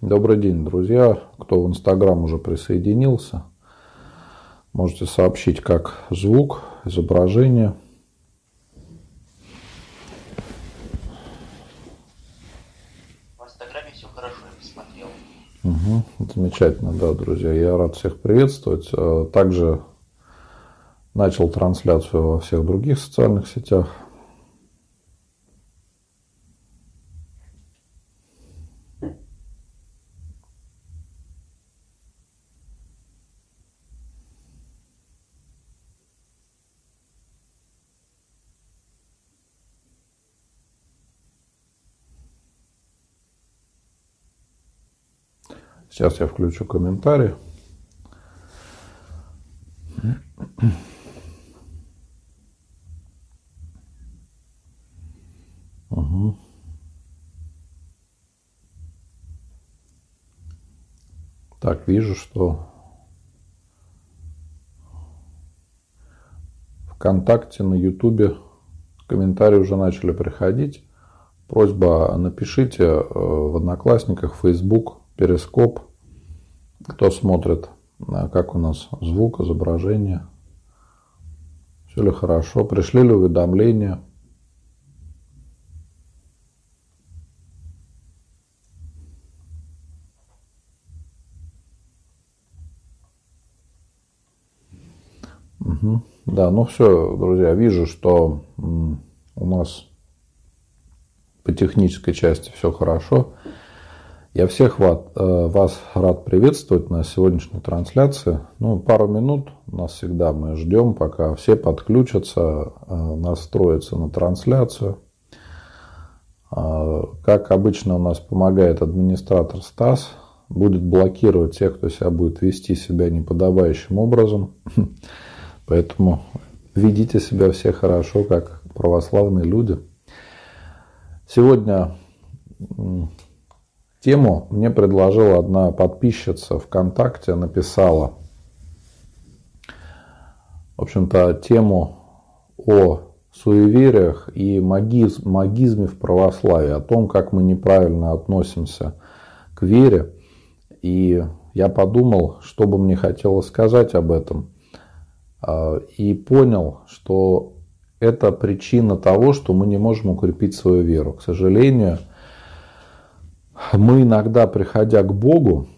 Добрый день, друзья. Кто в Инстаграм уже присоединился, можете сообщить, как звук, изображение. В Инстаграме все хорошо, я посмотрел. Угу, замечательно, да, друзья. Я рад всех приветствовать. Э, также начал трансляцию во всех других социальных сетях. Сейчас я включу комментарий. Угу. Так, вижу, что ВКонтакте, на Ютубе комментарии уже начали приходить. Просьба напишите э, в Одноклассниках, Facebook, Перископ кто смотрит, как у нас звук, изображение. Все ли хорошо? Пришли ли уведомления? Да, ну все, друзья, вижу, что у нас по технической части все хорошо. Я всех вас, э, вас рад приветствовать на сегодняшней трансляции. Ну, пару минут нас всегда мы ждем, пока все подключатся, э, настроятся на трансляцию. А, как обычно у нас помогает администратор Стас, будет блокировать тех, кто себя будет вести себя неподобающим образом. Поэтому ведите себя все хорошо, как православные люди. Сегодня Тему мне предложила одна подписчица ВКонтакте, написала, в общем-то, тему о суевериях и магизм, магизме в православии, о том, как мы неправильно относимся к вере. И я подумал, что бы мне хотелось сказать об этом. А, и понял, что это причина того, что мы не можем укрепить свою веру. К сожалению, мы иногда, приходя к Богу,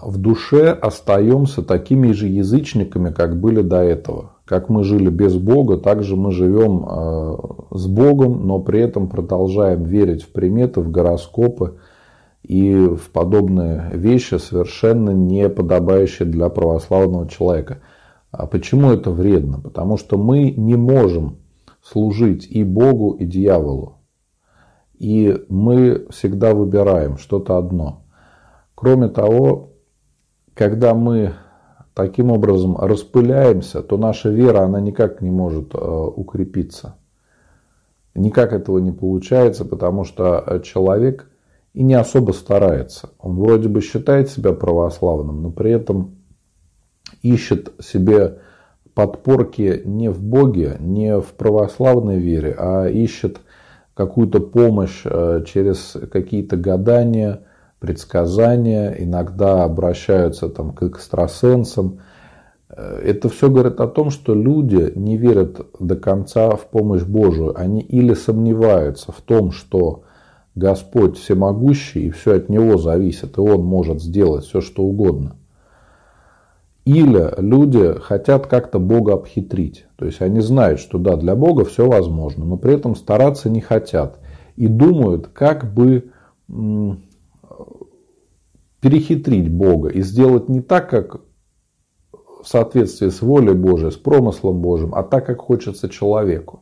в душе остаемся такими же язычниками, как были до этого. Как мы жили без Бога, так же мы живем э, с Богом, но при этом продолжаем верить в приметы, в гороскопы и в подобные вещи, совершенно не подобающие для православного человека. А почему это вредно? Потому что мы не можем служить и Богу, и дьяволу. И мы всегда выбираем что-то одно. Кроме того, когда мы таким образом распыляемся, то наша вера, она никак не может э, укрепиться. Никак этого не получается, потому что человек и не особо старается. Он вроде бы считает себя православным, но при этом ищет себе подпорки не в Боге, не в православной вере, а ищет какую-то помощь э, через какие-то гадания, предсказания, иногда обращаются там, к экстрасенсам. Э, это все говорит о том, что люди не верят до конца в помощь Божию. Они или сомневаются в том, что Господь всемогущий и все от Него зависит, и Он может сделать все, что угодно – или люди хотят как-то Бога обхитрить. То есть они знают, что да, для Бога все возможно, но при этом стараться не хотят. И думают, как бы перехитрить Бога и сделать не так, как в соответствии с волей Божией, с промыслом Божьим, а так, как хочется человеку.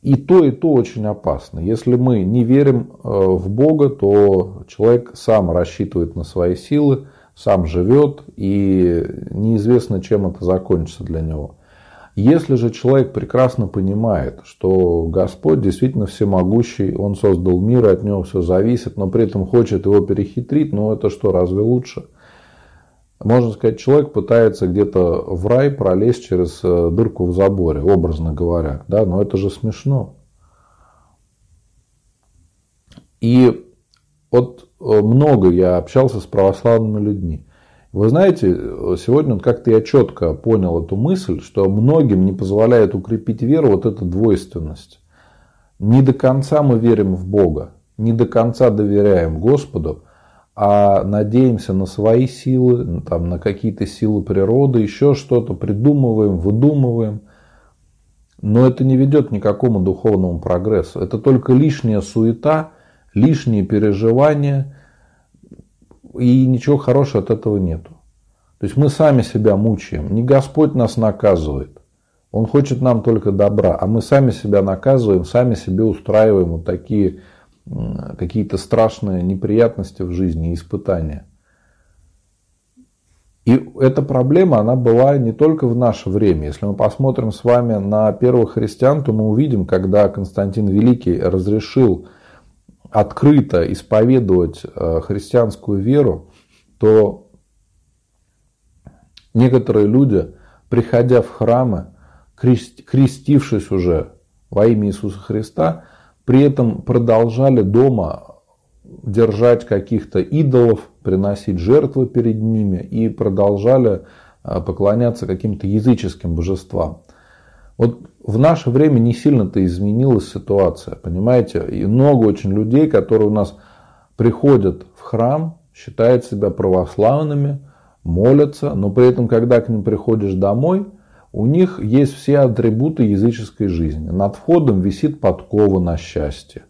И то, и то очень опасно. Если мы не верим э, в Бога, то человек сам рассчитывает на свои силы, сам живет, и неизвестно, чем это закончится для него. Если же человек прекрасно понимает, что Господь действительно всемогущий, Он создал мир, от Него все зависит, но при этом хочет его перехитрить, ну это что, разве лучше? Можно сказать, человек пытается где-то в рай пролезть через э, дырку в заборе, образно говоря, да, но это же смешно. И вот много я общался с православными людьми. Вы знаете, сегодня как-то я четко понял эту мысль, что многим не позволяет укрепить веру вот эта двойственность. Не до конца мы верим в Бога, не до конца доверяем Господу, а надеемся на свои силы, там, на какие-то силы природы, еще что-то придумываем, выдумываем. Но это не ведет ни к какому духовному прогрессу. Это только лишняя суета, лишние переживания, и ничего хорошего от этого нету. То есть мы сами себя мучаем. Не Господь нас наказывает. Он хочет нам только добра, а мы сами себя наказываем, сами себе устраиваем вот такие какие-то страшные неприятности в жизни, испытания. И эта проблема, она была не только в наше время. Если мы посмотрим с вами на первых христиан, то мы увидим, когда Константин Великий разрешил открыто исповедовать э, христианскую веру, то некоторые люди, приходя в храмы, крестившись уже во имя Иисуса Христа, при этом продолжали дома держать каких-то идолов, приносить жертвы перед ними и продолжали а, поклоняться каким-то языческим божествам. Вот в наше время не сильно-то изменилась ситуация, понимаете? И много очень людей, которые у нас приходят в храм, считают себя православными, молятся, но при этом, когда к ним приходишь домой – у них есть все атрибуты языческой жизни. Над входом висит подкова на счастье.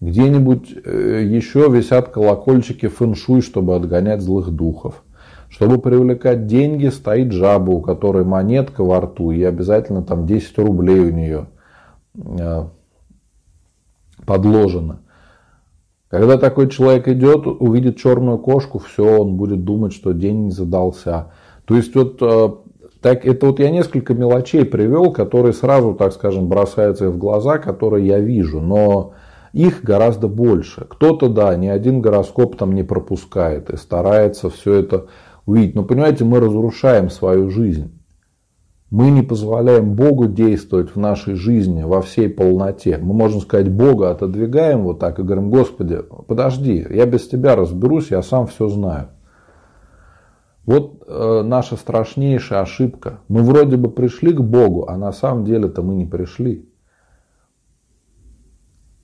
Где-нибудь э, еще висят колокольчики фэншуй, чтобы отгонять злых духов. Чтобы привлекать деньги, стоит жаба, у которой монетка во рту, и обязательно там 10 рублей у нее э, подложено. Когда такой человек идет, увидит черную кошку, все, он будет думать, что день не задался. То есть вот э, так, это вот я несколько мелочей привел, которые сразу, так скажем, бросаются в глаза, которые я вижу, но их гораздо больше. Кто-то, да, ни один гороскоп там не пропускает и старается все это увидеть. Но понимаете, мы разрушаем свою жизнь. Мы не позволяем Богу действовать в нашей жизни во всей полноте. Мы, можем сказать, Бога отодвигаем вот так и говорим, Господи, подожди, я без тебя разберусь, я сам все знаю. Вот э, наша страшнейшая ошибка. Мы вроде бы пришли к Богу, а на самом деле-то мы не пришли.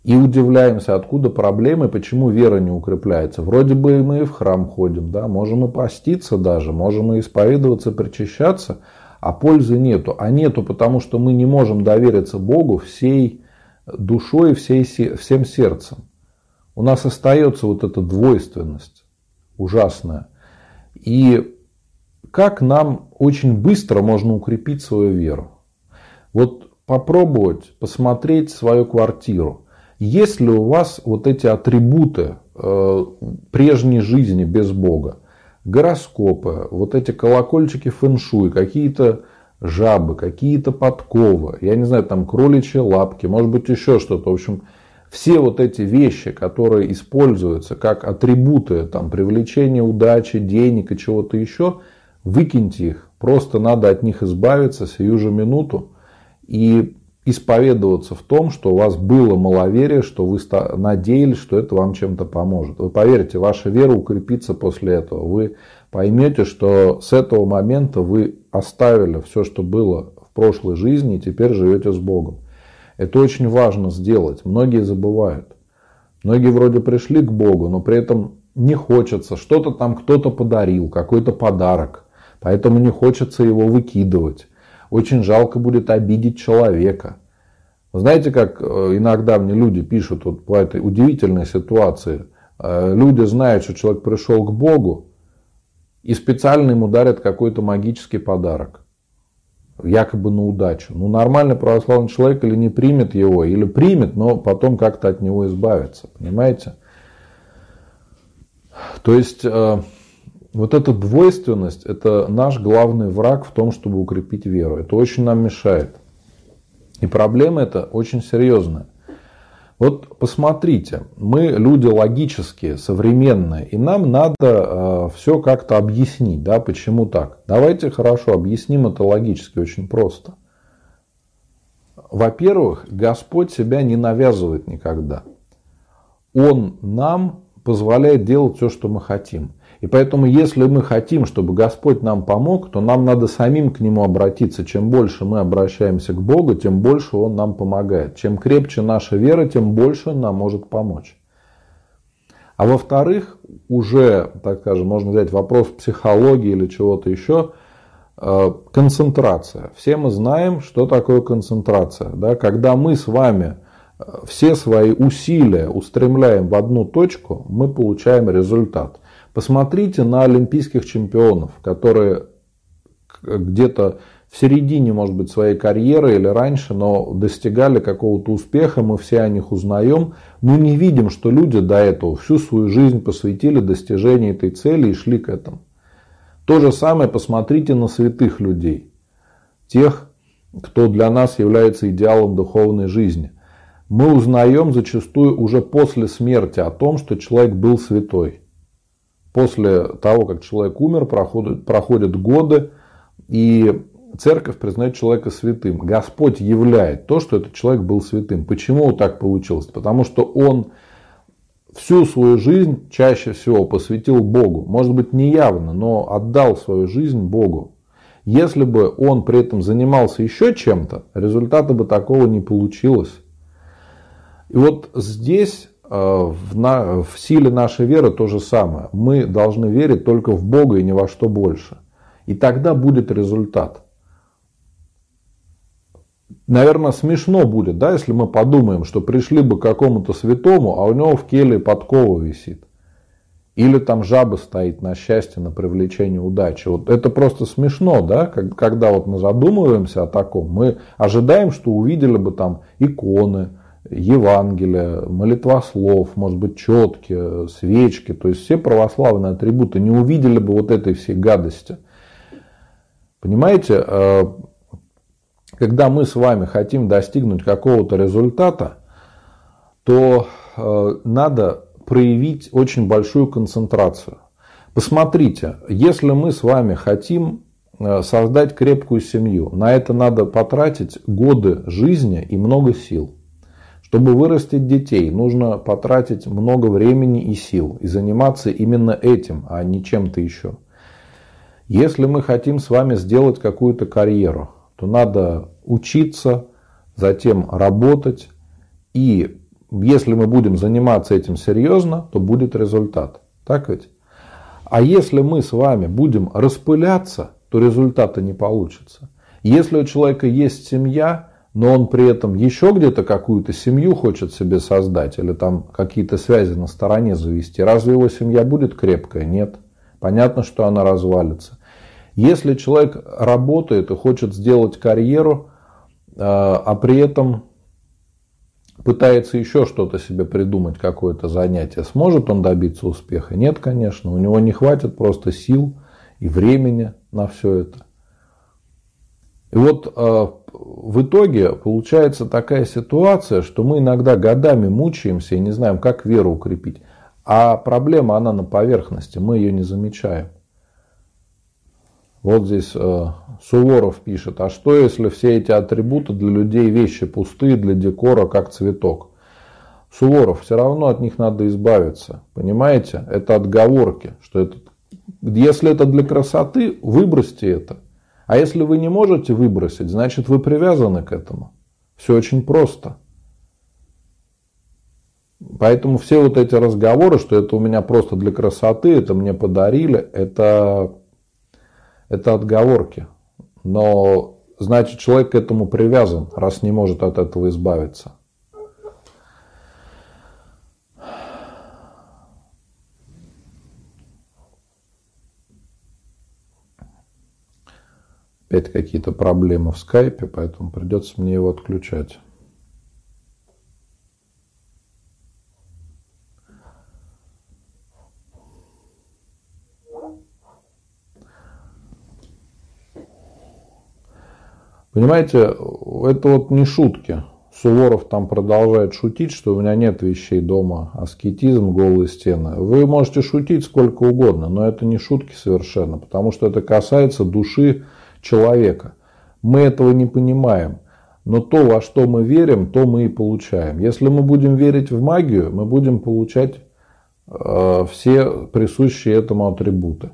И удивляемся, откуда проблемы, почему вера не укрепляется. Вроде бы мы и в храм ходим, да, можем и поститься даже, можем и исповедоваться, причащаться, а пользы нету. А нету, потому что мы не можем довериться Богу всей душой, всей, всем сердцем. У нас остается вот эта двойственность ужасная. И как нам очень быстро можно укрепить свою веру? Вот попробовать посмотреть свою квартиру. Есть ли у вас вот эти атрибуты э, прежней жизни без Бога? Гороскопы, вот эти колокольчики фэншуй, какие-то жабы, какие-то подковы, я не знаю, там кроличьи лапки, может быть еще что-то. В общем, все вот эти вещи, которые используются как атрибуты там, привлечения удачи, денег и чего-то еще – Выкиньте их, просто надо от них избавиться сию же минуту и исповедоваться в том, что у вас было маловерие, что вы надеялись, что это вам чем-то поможет. Вы поверьте, ваша вера укрепится после этого. Вы поймете, что с этого момента вы оставили все, что было в прошлой жизни, и теперь живете с Богом. Это очень важно сделать. Многие забывают. Многие вроде пришли к Богу, но при этом не хочется. Что-то там кто-то подарил, какой-то подарок. Поэтому не хочется его выкидывать. Очень жалко будет обидеть человека. Знаете, как э, иногда мне люди пишут вот по этой удивительной ситуации. Э, люди знают, что человек пришел к Богу, и специально ему дарят какой-то магический подарок. Якобы на удачу. Ну, нормальный православный человек или не примет его, или примет, но потом как-то от него избавится. Понимаете? То есть, э, вот эта двойственность – это наш главный враг в том, чтобы укрепить веру. Это очень нам мешает. И проблема эта очень серьезная. Вот посмотрите, мы люди логические, современные, и нам надо э, все как-то объяснить, да, почему так. Давайте хорошо объясним это логически, очень просто. Во-первых, Господь себя не навязывает никогда. Он нам позволяет делать все, что мы хотим. И поэтому, если мы хотим, чтобы Господь нам помог, то нам надо самим к Нему обратиться. Чем больше мы обращаемся к Богу, тем больше Он нам помогает. Чем крепче наша вера, тем больше Он нам может помочь. А во-вторых, уже, так скажем, можно взять вопрос психологии или чего-то еще, э, концентрация. Все мы знаем, что такое концентрация. Да? Когда мы с вами э, все свои усилия устремляем в одну точку, мы получаем результат. Посмотрите на олимпийских чемпионов, которые где-то в середине, может быть, своей карьеры или раньше, но достигали какого-то успеха, мы все о них узнаем. Мы не видим, что люди до этого всю свою жизнь посвятили достижению этой цели и шли к этому. То же самое посмотрите на святых людей, тех, кто для нас является идеалом духовной жизни. Мы узнаем зачастую уже после смерти о том, что человек был святой после того, как человек умер, проходят, проходят годы, и церковь признает человека святым. Господь являет то, что этот человек был святым. Почему так получилось? Потому что он всю свою жизнь чаще всего посвятил Богу. Может быть, не явно, но отдал свою жизнь Богу. Если бы он при этом занимался еще чем-то, результата бы такого не получилось. И вот здесь в, на, в силе нашей веры то же самое. Мы должны верить только в Бога и ни во что больше. И тогда будет результат. Наверное, смешно будет, да, если мы подумаем, что пришли бы к какому-то святому, а у него в келе подкова висит. Или там жаба стоит на счастье, на привлечение удачи. Вот это просто смешно, да, когда вот мы задумываемся о таком. Мы ожидаем, что увидели бы там иконы, Евангелие, молитвослов, может быть, четки, свечки, то есть все православные атрибуты не увидели бы вот этой всей гадости. Понимаете, э, когда мы с вами хотим достигнуть какого-то результата, то э, надо проявить очень большую концентрацию. Посмотрите, если мы с вами хотим э, создать крепкую семью, на это надо потратить годы жизни и много сил. Чтобы вырастить детей, нужно потратить много времени и сил и заниматься именно этим, а не чем-то еще. Если мы хотим с вами сделать какую-то карьеру, то надо учиться, затем работать. И если мы будем заниматься этим серьезно, то будет результат. Так ведь? А если мы с вами будем распыляться, то результата не получится. Если у человека есть семья, но он при этом еще где-то какую-то семью хочет себе создать или там какие-то связи на стороне завести, разве его семья будет крепкая? Нет. Понятно, что она развалится. Если человек работает и хочет сделать карьеру, э, а при этом пытается еще что-то себе придумать, какое-то занятие, сможет он добиться успеха? Нет, конечно. У него не хватит просто сил и времени на все это. И вот э, в итоге получается такая ситуация, что мы иногда годами мучаемся и не знаем, как веру укрепить. А проблема, она на поверхности, мы ее не замечаем. Вот здесь э, Суворов пишет, а что если все эти атрибуты для людей вещи пустые, для декора, как цветок? Суворов, все равно от них надо избавиться. Понимаете? Это отговорки. Что это, если это для красоты, выбросьте это. А если вы не можете выбросить, значит вы привязаны к этому. Все очень просто. Поэтому все вот эти разговоры, что это у меня просто для красоты, это мне подарили, это, это отговорки. Но значит человек к этому привязан, раз не может от этого избавиться. Опять какие-то проблемы в скайпе, поэтому придется мне его отключать. Понимаете, это вот не шутки. Суворов там продолжает шутить, что у меня нет вещей дома, аскетизм, голые стены. Вы можете шутить сколько угодно, но это не шутки совершенно, потому что это касается души человека. Мы этого не понимаем. Но то, во что мы верим, то мы и получаем. Если мы будем верить в магию, мы будем получать э, все присущие этому атрибуты.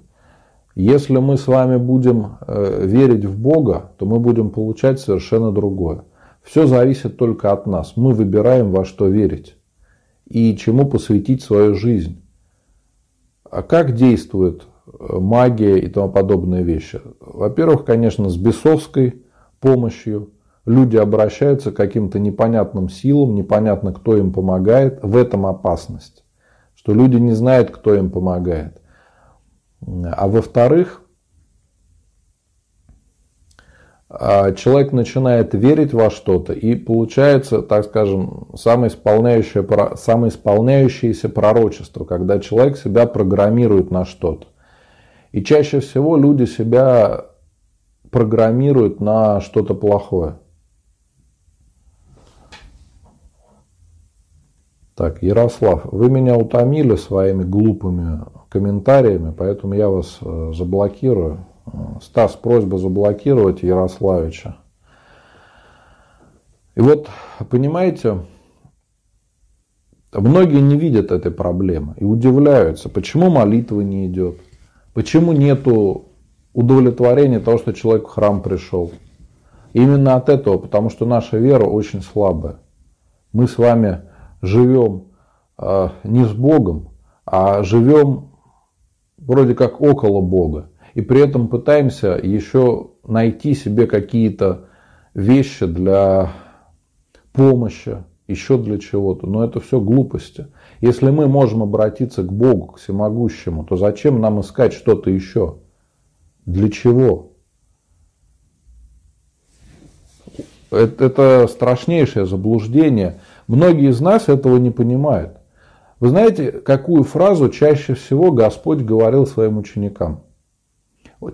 Если мы с вами будем э, верить в Бога, то мы будем получать совершенно другое. Все зависит только от нас. Мы выбираем, во что верить и чему посвятить свою жизнь. А как действует магия и тому подобные вещи? Во-первых, конечно, с бесовской помощью. Люди обращаются к каким-то непонятным силам, непонятно, кто им помогает. В этом опасность, что люди не знают, кто им помогает. А во-вторых, а, человек начинает верить во что-то, и получается, так скажем, самоисполняющее, самоисполняющееся пророчество, когда человек себя программирует на что-то. И чаще всего люди себя программируют на что-то плохое. Так, Ярослав, вы меня утомили своими глупыми комментариями, поэтому я вас э, заблокирую. Стас, просьба заблокировать Ярославича. И вот, понимаете, многие не видят этой проблемы и удивляются, почему молитва не идет, почему нету удовлетворения того, что человек в храм пришел. Именно от этого, потому что наша вера очень слабая. Мы с вами живем э, не с Богом, а живем вроде как около Бога. И при этом пытаемся еще найти себе какие-то вещи для помощи, еще для чего-то. Но это все глупости. Если мы можем обратиться к Богу, к всемогущему, то зачем нам искать что-то еще? Для чего? Это, страшнейшее заблуждение. Многие из нас этого не понимают. Вы знаете, какую фразу чаще всего Господь говорил своим ученикам?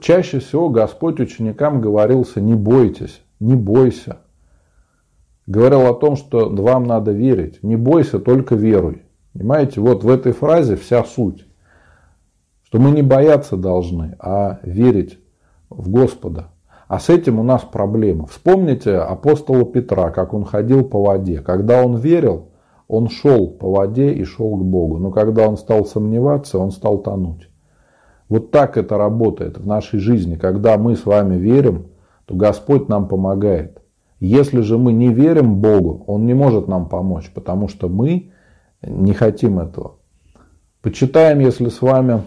Чаще всего Господь ученикам говорился «не бойтесь, не бойся». Говорил о том, что вам надо верить. Не бойся, только веруй. Понимаете, вот в этой фразе вся суть. Что мы не бояться должны, а верить в Господа. А с этим у нас проблема. Вспомните апостола Петра, как он ходил по воде. Когда он верил, он шел по воде и шел к Богу. Но когда он стал сомневаться, он стал тонуть. Вот так это работает в нашей жизни. Когда мы с вами верим, то Господь нам помогает. Если же мы не верим Богу, Он не может нам помочь, потому что мы не хотим этого. Почитаем, если с вами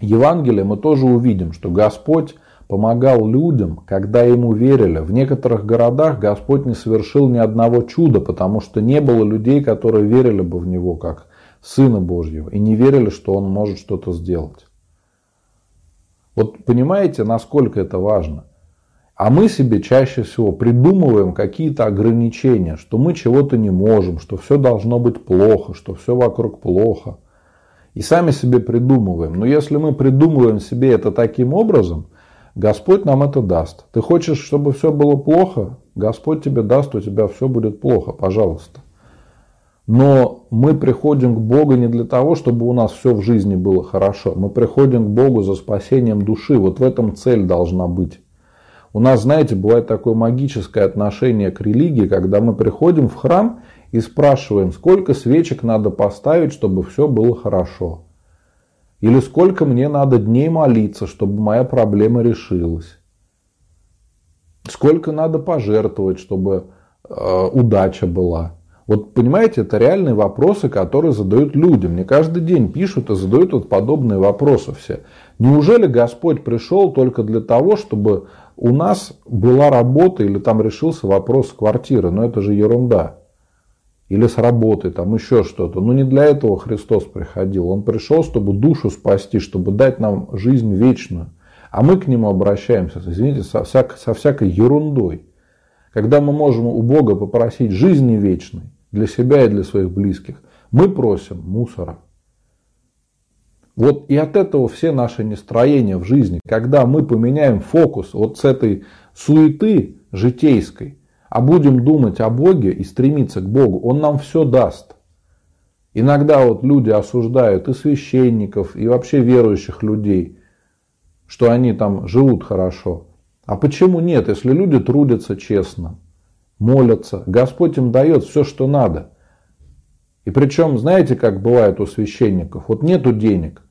Евангелие, мы тоже увидим, что Господь помогал людям, когда ему верили. В некоторых городах Господь не совершил ни одного чуда, потому что не было людей, которые верили бы в Него как Сына Божьего и не верили, что Он может что-то сделать. Вот понимаете, насколько это важно? А мы себе чаще всего придумываем какие-то ограничения, что мы чего-то не можем, что все должно быть плохо, что все вокруг плохо. И сами себе придумываем. Но если мы придумываем себе это таким образом, Господь нам это даст. Ты хочешь, чтобы все было плохо? Господь тебе даст, у тебя все будет плохо, пожалуйста. Но мы приходим к Богу не для того, чтобы у нас все в жизни было хорошо. Мы приходим к Богу за спасением души. Вот в этом цель должна быть. У нас, знаете, бывает такое магическое отношение к религии, когда мы приходим в храм и спрашиваем, сколько свечек надо поставить, чтобы все было хорошо. Или сколько мне надо дней молиться, чтобы моя проблема решилась. Сколько надо пожертвовать, чтобы э, удача была. Вот понимаете, это реальные вопросы, которые задают люди. Мне каждый день пишут и задают вот подобные вопросы все. Неужели Господь пришел только для того, чтобы у нас была работа или там решился вопрос квартиры? Но это же ерунда или с работы, там еще что-то. Но не для этого Христос приходил. Он пришел, чтобы душу спасти, чтобы дать нам жизнь вечную. А мы к Нему обращаемся, извините, со, всяк, со всякой ерундой. Когда мы можем у Бога попросить жизни вечной для себя и для своих близких, мы просим мусора. Вот и от этого все наши нестроения в жизни, когда мы поменяем фокус вот с этой суеты житейской – а будем думать о Боге и стремиться к Богу, Он нам все даст. Иногда вот люди осуждают и священников, и вообще верующих людей, что они там живут хорошо. А почему нет, если люди трудятся честно, молятся, Господь им дает все, что надо. И причем, знаете, как бывает у священников? Вот нету денег.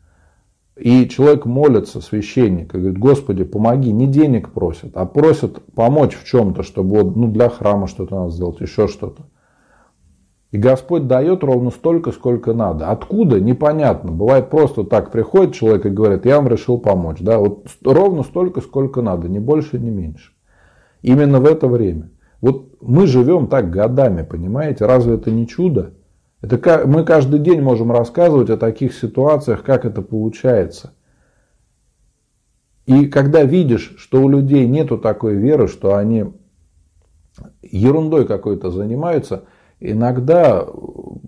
И человек молится, священник, и говорит, Господи, помоги, не денег просят, а просят помочь в чем-то, чтобы вот, ну, для храма что-то надо сделать, еще что-то. И Господь дает ровно столько, сколько надо. Откуда? Непонятно. Бывает просто так приходит человек и говорит, я вам решил помочь. Да? Вот ровно столько, сколько надо, ни больше, ни меньше. Именно в это время. Вот мы живем так годами, понимаете? Разве это не чудо? Это мы каждый день можем рассказывать о таких ситуациях, как это получается. И когда видишь, что у людей нету такой веры, что они ерундой какой-то занимаются – иногда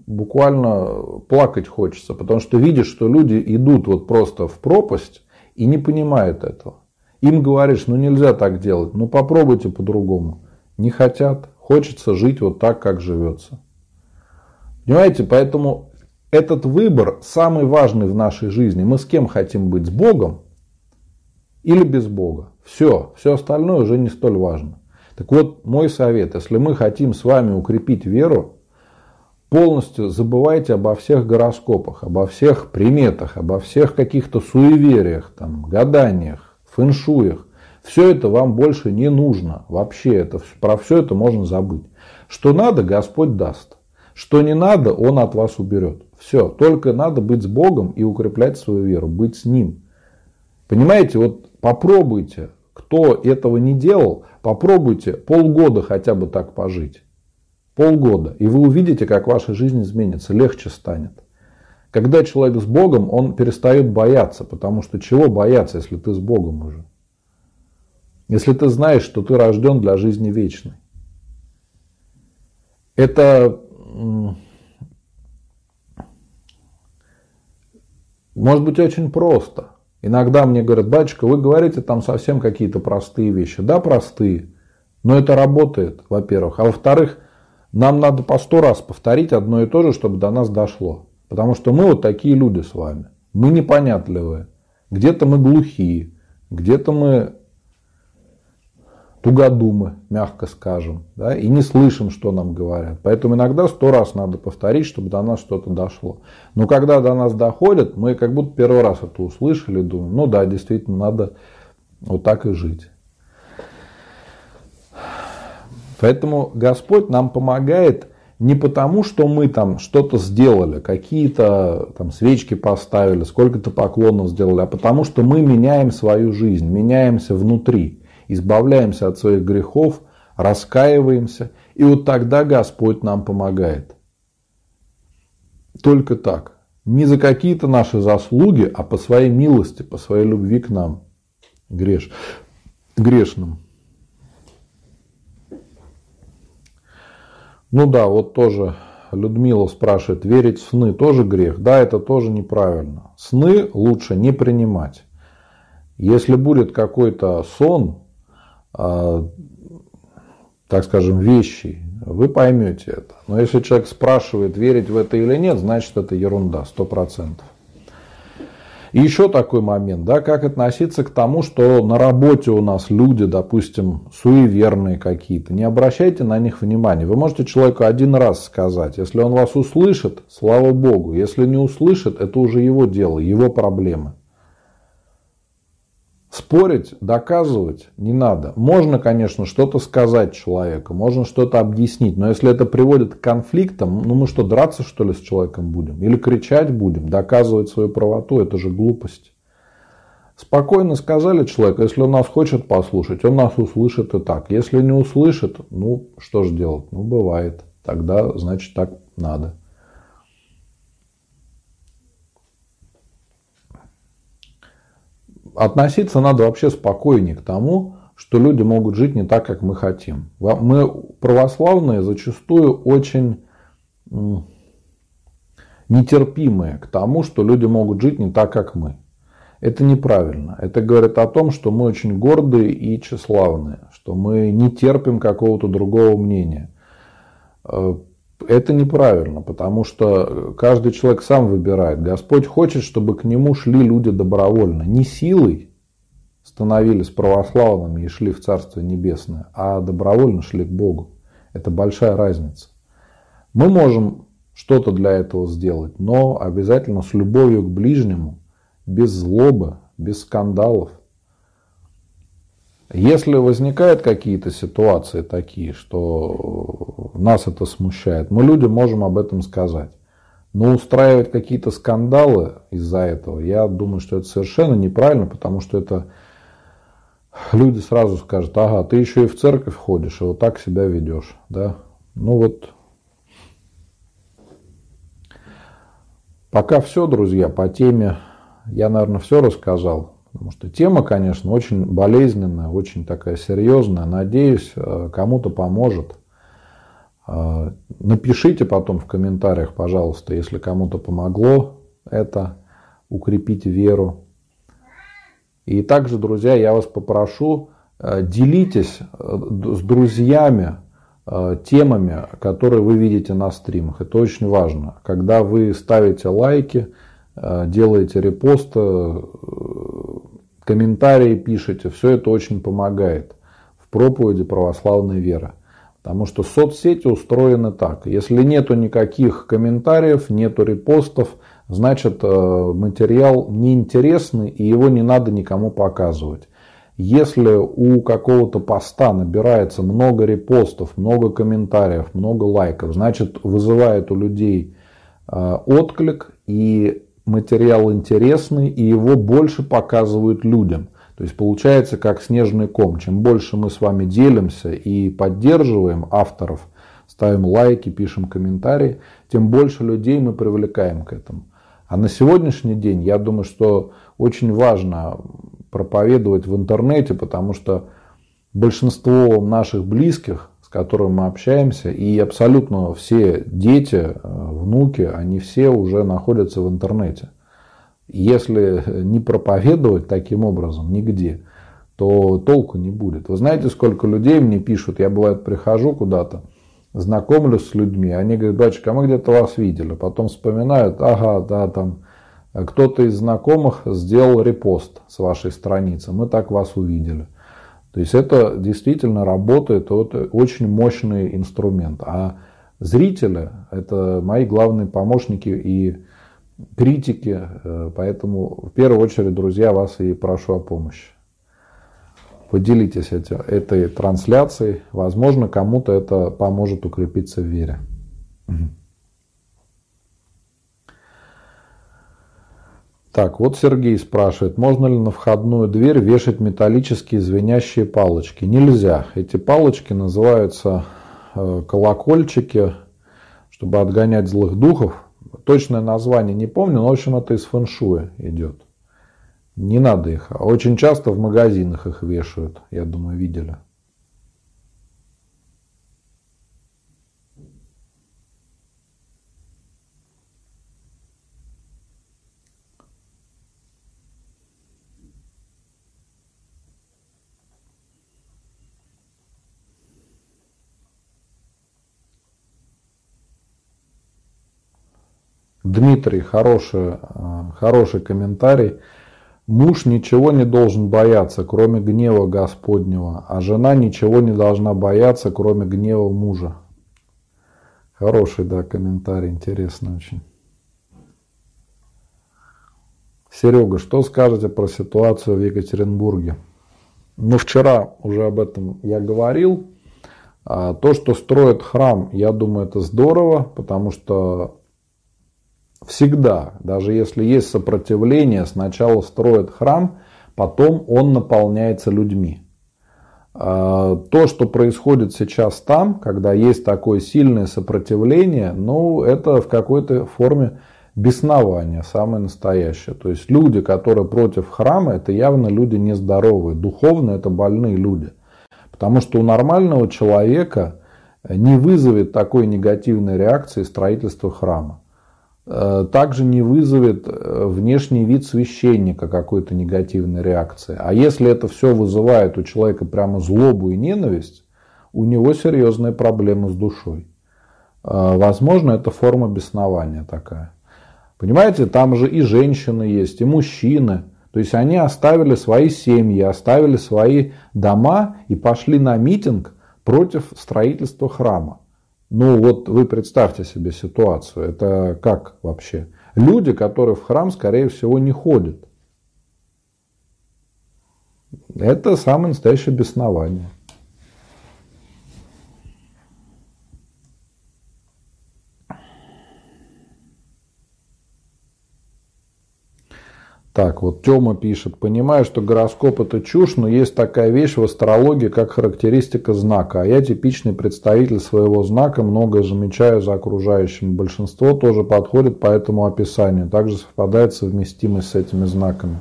буквально плакать хочется, потому что видишь, что люди идут вот просто в пропасть и не понимают этого. Им говоришь, ну нельзя так делать, ну попробуйте по-другому. Не хотят, хочется жить вот так, как живется. Понимаете, поэтому этот выбор самый важный в нашей жизни. Мы с кем хотим быть, с Богом или без Бога? Все, все остальное уже не столь важно. Так вот, мой совет, если мы хотим с вами укрепить веру, полностью забывайте обо всех гороскопах, обо всех приметах, обо всех каких-то суевериях, там, гаданиях, фэншуях. Все это вам больше не нужно. Вообще это, про все это можно забыть. Что надо, Господь даст. Что не надо, Он от вас уберет. Все. Только надо быть с Богом и укреплять свою веру, быть с Ним. Понимаете, вот попробуйте, кто этого не делал, Попробуйте полгода хотя бы так пожить. Полгода. И вы увидите, как ваша жизнь изменится, легче станет. Когда человек с Богом, он перестает бояться, потому что чего бояться, если ты с Богом уже? Если ты знаешь, что ты рожден для жизни вечной. Это может быть очень просто. Иногда мне говорят, батюшка, вы говорите там совсем какие-то простые вещи. Да, простые, но это работает, во-первых. А во-вторых, нам надо по сто раз повторить одно и то же, чтобы до нас дошло. Потому что мы вот такие люди с вами. Мы непонятливые. Где-то мы глухие, где-то мы тугодумы, мягко скажем, да, и не слышим, что нам говорят. Поэтому иногда сто раз надо повторить, чтобы до нас что-то дошло. Но когда до нас доходит, мы как будто первый раз это услышали, думаем, ну да, действительно, надо вот так и жить. Поэтому Господь нам помогает не потому, что мы там что-то сделали, какие-то там свечки поставили, сколько-то поклонов сделали, а потому что мы меняем свою жизнь, меняемся внутри избавляемся от своих грехов, раскаиваемся, и вот тогда Господь нам помогает. Только так. Не за какие-то наши заслуги, а по своей милости, по своей любви к нам, греш, грешным. Ну да, вот тоже Людмила спрашивает, верить в сны тоже грех? Да, это тоже неправильно. Сны лучше не принимать. Если будет какой-то сон, так скажем, вещи, вы поймете это. Но если человек спрашивает, верить в это или нет, значит это ерунда, сто процентов. И еще такой момент, да, как относиться к тому, что на работе у нас люди, допустим, суеверные какие-то. Не обращайте на них внимания. Вы можете человеку один раз сказать. Если он вас услышит, слава богу. Если не услышит, это уже его дело, его проблемы. Спорить, доказывать не надо. Можно, конечно, что-то сказать человеку, можно что-то объяснить, но если это приводит к конфликтам, ну мы что, драться что ли с человеком будем? Или кричать будем, доказывать свою правоту, это же глупость. Спокойно сказали человеку, если он нас хочет послушать, он нас услышит и так. Если не услышит, ну что же делать? Ну бывает. Тогда, значит, так надо. Относиться надо вообще спокойнее к тому, что люди могут жить не так, как мы хотим. Мы православные зачастую очень нетерпимые к тому, что люди могут жить не так, как мы. Это неправильно. Это говорит о том, что мы очень гордые и тщеславные, что мы не терпим какого-то другого мнения. Э, это неправильно, потому что каждый человек сам выбирает. Господь хочет, чтобы к нему шли люди добровольно. Не силой становились православными и шли в Царство Небесное, а добровольно шли к Богу. Это большая разница. Мы можем что-то для этого сделать, но обязательно с любовью к ближнему, без злобы, без скандалов. Если возникают какие-то ситуации такие, что нас это смущает, мы людям можем об этом сказать. Но устраивать какие-то скандалы из-за этого, я думаю, что это совершенно неправильно, потому что это люди сразу скажут, ага, ты еще и в церковь ходишь, и вот так себя ведешь. Да? Ну вот, пока все, друзья, по теме я, наверное, все рассказал. Потому что тема, конечно, очень болезненная, очень такая серьезная. Надеюсь, э, кому-то поможет. Э, напишите потом в комментариях, пожалуйста, если кому-то помогло это, укрепить веру. И также, друзья, я вас попрошу, э, делитесь с друзьями темами, которые вы видите на стримах. Это очень важно. Когда вы ставите лайки, делаете репосты, комментарии пишете, все это очень помогает в проповеди православной веры. Потому что соцсети устроены так. Если нету никаких комментариев, нету репостов, значит э, материал неинтересный и его не надо никому показывать. Если у какого-то поста набирается много репостов, много комментариев, много лайков, значит вызывает у людей э, отклик и материал интересный, и его больше показывают людям. То есть получается как снежный ком. Чем больше мы с вами делимся и поддерживаем авторов, ставим лайки, пишем комментарии, тем больше людей мы привлекаем к этому. А на сегодняшний день я думаю, что очень важно проповедовать в интернете, потому что большинство наших близких с которым мы общаемся, и абсолютно все дети, э, внуки, они все уже находятся в интернете. Если не проповедовать таким образом нигде, то толку не будет. Вы знаете, сколько людей мне пишут, я бывает прихожу куда-то, знакомлюсь с людьми, они говорят, батюшка, а мы где-то вас видели. Потом вспоминают, ага, да, там кто-то из знакомых сделал репост с вашей страницы, мы так вас увидели. То есть это действительно работает, это очень мощный инструмент. А зрители – это мои главные помощники и критики, э, поэтому в первую очередь, друзья, вас и прошу о помощи. Поделитесь этой трансляцией, возможно, кому-то это поможет укрепиться в вере. Так, вот Сергей спрашивает, можно ли на входную дверь вешать металлические звенящие палочки? Нельзя. Эти палочки называются э, колокольчики, чтобы отгонять злых духов. Точное название не помню, но в общем это из фэншуя идет. Не надо их. Очень часто в магазинах их вешают, я думаю, видели. Дмитрий, хороший, э, хороший комментарий. Муж ничего не должен бояться, кроме гнева Господнего, а жена ничего не должна бояться, кроме гнева мужа. Хороший, да, комментарий, интересный очень. Серега, что скажете про ситуацию в Екатеринбурге? Ну, вчера уже об этом я говорил. А, то, что строят храм, я думаю, это здорово, потому что Всегда, даже если есть сопротивление, сначала строят храм, потом он наполняется людьми. А, то, что происходит сейчас там, когда есть такое сильное сопротивление, ну, это в какой-то форме беснование самое настоящее. То есть люди, которые против храма, это явно люди нездоровые. Духовно это больные люди. Потому что у нормального человека не вызовет такой негативной реакции строительство храма. Э, также не вызовет э, внешний вид священника какой-то негативной реакции. А если это все вызывает у человека прямо злобу и ненависть, у него серьезные проблемы с душой. Э, возможно, это форма беснования такая. Понимаете, там же и женщины есть, и мужчины. То есть они оставили свои семьи, оставили свои дома и пошли на митинг против строительства храма. Ну вот вы представьте себе ситуацию. Это как вообще? Люди, которые в храм, скорее всего, не ходят. Это самое настоящее беснование. Так, вот Тёма пишет, понимаю, что гороскоп это чушь, но есть такая вещь в астрологии, как характеристика знака. А я типичный представитель своего знака, многое замечаю за окружающим. Большинство тоже подходит по этому описанию, также совпадает совместимость с этими знаками.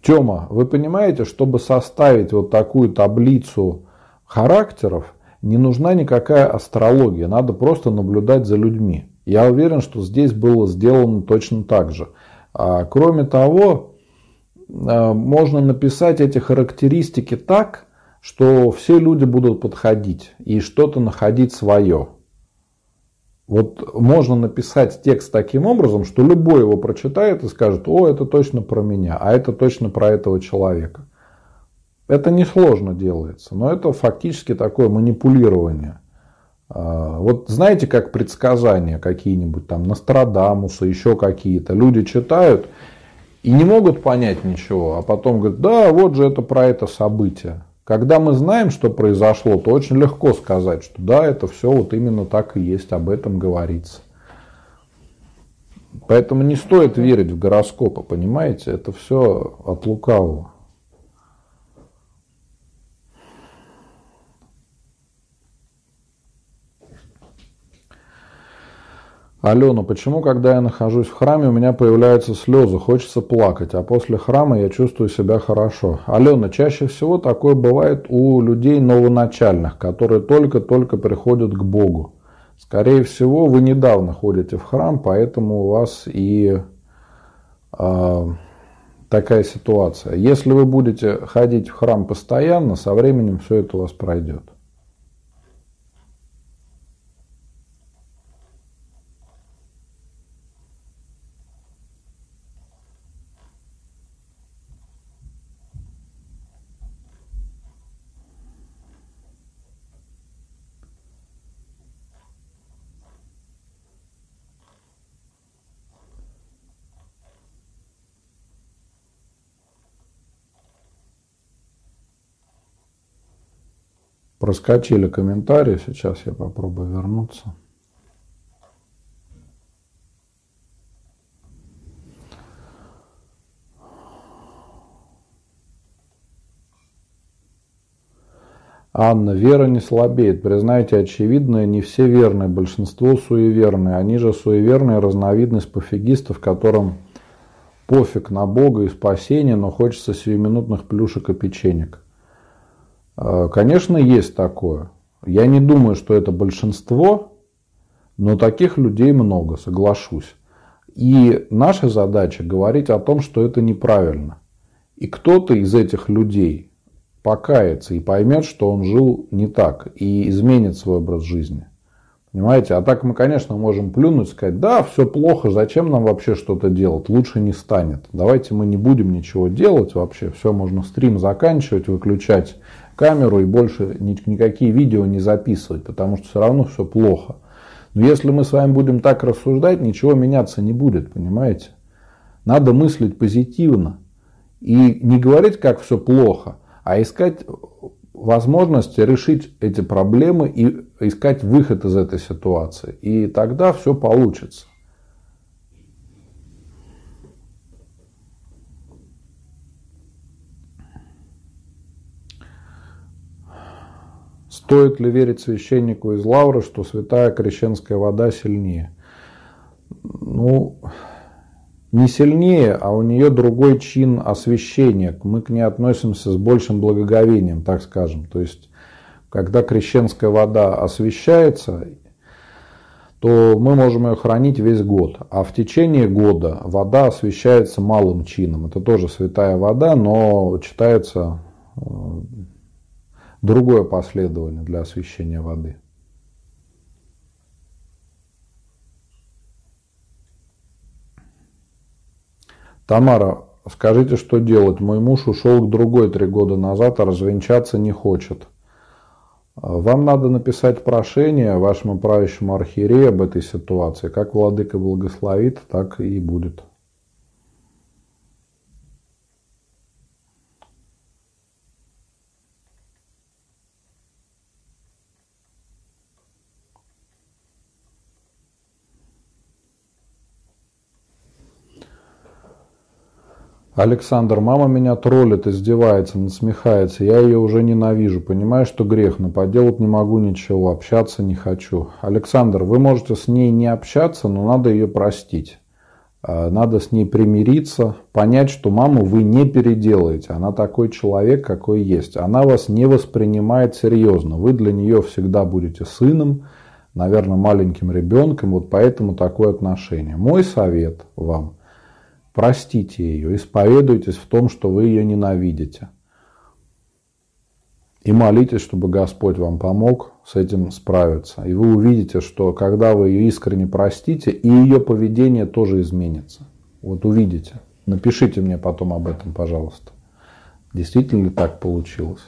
Тёма, вы понимаете, чтобы составить вот такую таблицу характеров, не нужна никакая астрология, надо просто наблюдать за людьми. Я уверен, что здесь было сделано точно так же. А, кроме того, а, можно написать эти характеристики так, что все люди будут подходить и что-то находить свое. Вот можно написать текст таким образом, что любой его прочитает и скажет, о, это точно про меня, а это точно про этого человека. Это несложно делается, но это фактически такое манипулирование – вот знаете, как предсказания какие-нибудь, там, Нострадамуса, еще какие-то, люди читают и не могут понять ничего, а потом говорят, да, вот же это про это событие. Когда мы знаем, что произошло, то очень легко сказать, что да, это все вот именно так и есть, об этом говорится. Поэтому не стоит верить в гороскопы, понимаете, это все от лукавого. Алена, почему, когда я нахожусь в храме, у меня появляются слезы, хочется плакать, а после храма я чувствую себя хорошо? Алена, чаще всего такое бывает у людей новоначальных, которые только-только приходят к Богу. Скорее всего, вы недавно ходите в храм, поэтому у вас и э, такая ситуация. Если вы будете ходить в храм постоянно, со временем все это у вас пройдет. Проскочили комментарии, сейчас я попробую вернуться. Анна, вера не слабеет. Признайте очевидное, не все верные, большинство суеверные. Они же суеверные разновидность пофигистов, которым пофиг на Бога и спасение, но хочется сиюминутных плюшек и печенек. А, конечно, есть такое. Я не думаю, что это большинство, но таких людей много, соглашусь. И наша задача говорить о том, что это неправильно. И кто-то из этих людей покается и поймет, что он жил не так, и изменит свой образ жизни. Понимаете? А так мы, конечно, можем плюнуть, сказать, да, все плохо, зачем нам вообще что-то делать, лучше не станет. Давайте мы не будем ничего делать вообще, все, можно стрим заканчивать, выключать камеру и больше никакие видео не записывать, потому что все равно все плохо. Но если мы с вами будем так рассуждать, ничего меняться не будет, понимаете? Надо мыслить позитивно и не говорить, как все плохо, а искать возможности решить эти проблемы и искать выход из этой ситуации. И тогда все получится. Стоит ли верить священнику из Лавры, что святая крещенская вода сильнее? Ну, не сильнее, а у нее другой чин освящения. Мы к ней относимся с большим благоговением, так скажем. То есть, когда крещенская вода освещается, то мы можем ее хранить весь год. А в течение года вода освещается малым чином. Это тоже святая вода, но читается э, другое последование для освещения воды. Тамара, скажите, что делать? Мой муж ушел к другой три года назад, а развенчаться не хочет. Вам надо написать прошение вашему правящему архиерею об этой ситуации. Как владыка благословит, так и будет. Александр, мама меня троллит, издевается, насмехается. Я ее уже ненавижу. Понимаю, что грех, но поделать не могу ничего, общаться не хочу. Александр, вы можете с ней не общаться, но надо ее простить. А, надо с ней примириться, понять, что маму вы не переделаете. Она такой человек, какой есть. Она вас не воспринимает серьезно. Вы для нее всегда будете сыном, наверное, маленьким ребенком. Вот поэтому такое отношение. Мой совет вам – Простите ее, исповедуйтесь в том, что вы ее ненавидите. И молитесь, чтобы Господь вам помог с этим справиться. И вы увидите, что когда вы ее искренне простите, и ее поведение тоже изменится. Вот увидите. Напишите мне потом об этом, пожалуйста. Действительно ли так получилось?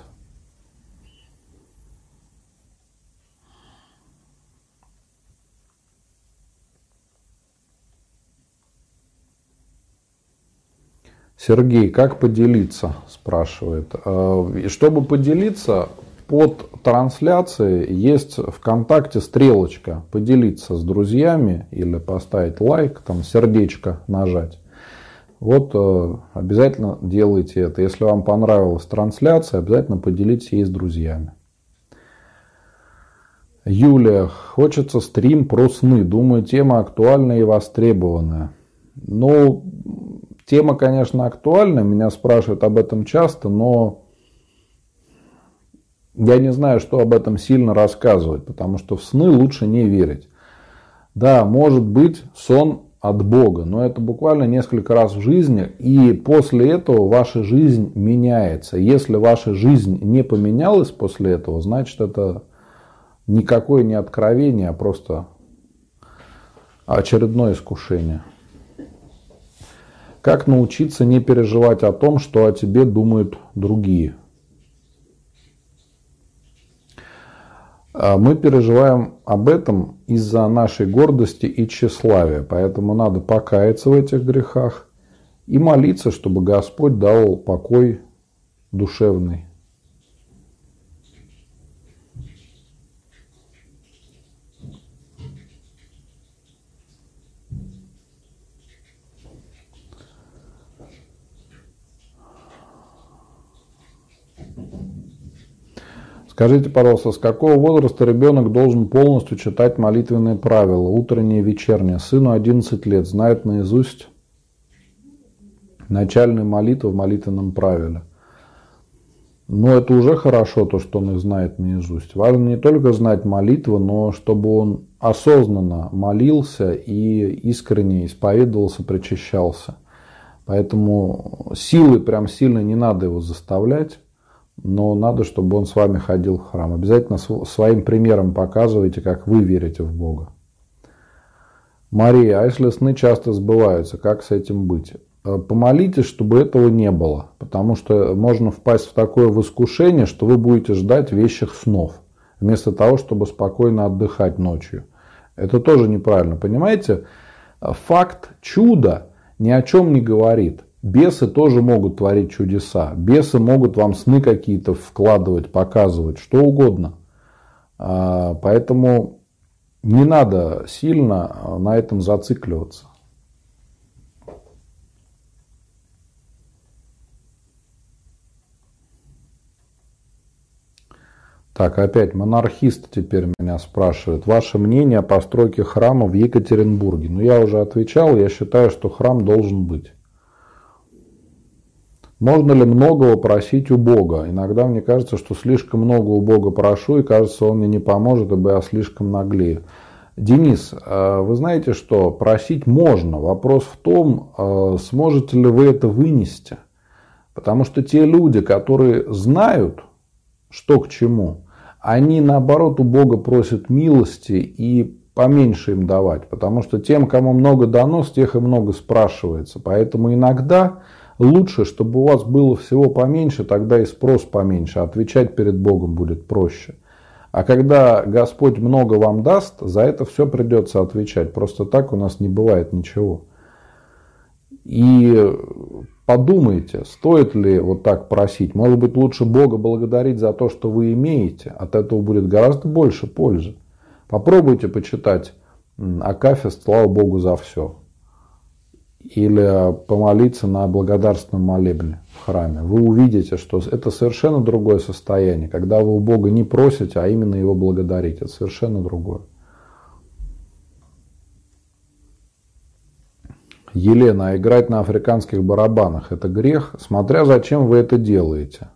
Сергей, как поделиться, спрашивает. Э, чтобы поделиться, под трансляцией есть ВКонтакте стрелочка «Поделиться с друзьями» или поставить лайк, там сердечко нажать. Вот э, обязательно делайте это. Если вам понравилась трансляция, обязательно поделитесь ей с друзьями. Юлия, хочется стрим про сны. Думаю, тема актуальная и востребованная. Ну, Тема, конечно, актуальна, меня спрашивают об этом часто, но я не знаю, что об этом сильно рассказывать, потому что в сны лучше не верить. Да, может быть сон от Бога, но это буквально несколько раз в жизни, и после этого ваша жизнь меняется. Если ваша жизнь не поменялась после этого, значит это никакое не откровение, а просто очередное искушение. Как научиться не переживать о том, что о тебе думают другие? А мы переживаем об этом из-за нашей гордости и тщеславия, поэтому надо покаяться в этих грехах и молиться, чтобы Господь дал покой душевный. Скажите, пожалуйста, с какого возраста ребенок должен полностью читать молитвенные правила, утреннее и вечернее? Сыну 11 лет, знает наизусть начальные молитвы в молитвенном правиле. Но это уже хорошо, то, что он их знает наизусть. Важно не только знать молитвы, но чтобы он осознанно молился и искренне исповедовался, причащался. Поэтому силы прям сильно не надо его заставлять но надо, чтобы он с вами ходил в храм. Обязательно своим примером показывайте, как вы верите в Бога. Мария, а если сны часто сбываются, как с этим быть? Э, помолитесь, чтобы этого не было, потому что можно впасть в такое воскушение, что вы будете ждать вещих снов, вместо того, чтобы спокойно отдыхать ночью. Это тоже неправильно, понимаете? Факт чуда ни о чем не говорит. Бесы тоже могут творить чудеса. Бесы могут вам сны какие-то вкладывать, показывать, что угодно. А, поэтому не надо сильно на этом зацикливаться. Так, опять монархист теперь меня спрашивает. Ваше мнение о постройке храма в Екатеринбурге? Ну, я уже отвечал, я считаю, что храм должен быть. Можно ли многого просить у Бога? Иногда мне кажется, что слишком много у Бога прошу, и кажется, Он мне не поможет, ибо я слишком наглею. Денис, э, вы знаете, что просить можно. Вопрос в том, э, сможете ли вы это вынести. Потому что те люди, которые знают, что к чему, они наоборот у Бога просят милости и поменьше им давать. Потому что тем, кому много дано, с тех и много спрашивается. Поэтому иногда Лучше, чтобы у вас было всего поменьше, тогда и спрос поменьше, отвечать перед Богом будет проще. А когда Господь много вам даст, за это все придется отвечать. Просто так у нас не бывает ничего. И подумайте, стоит ли вот так просить. Может быть, лучше Бога благодарить за то, что вы имеете. От этого будет гораздо больше пользы. Попробуйте почитать Акафист «Слава Богу за все» или помолиться на благодарственном молебне в храме, вы увидите, что это совершенно другое состояние, когда вы у Бога не просите, а именно Его благодарите. Это совершенно другое. Елена, а играть на африканских барабанах – это грех, смотря зачем вы это делаете.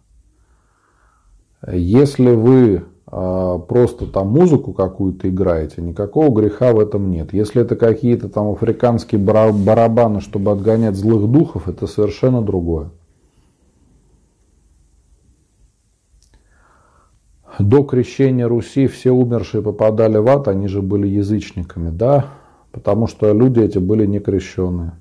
Если вы просто там музыку какую-то играете, никакого греха в этом нет. Если это какие-то там африканские барабаны, чтобы отгонять злых духов, это совершенно другое. До крещения Руси все умершие попадали в ад, они же были язычниками, да, потому что люди эти были некрещенные.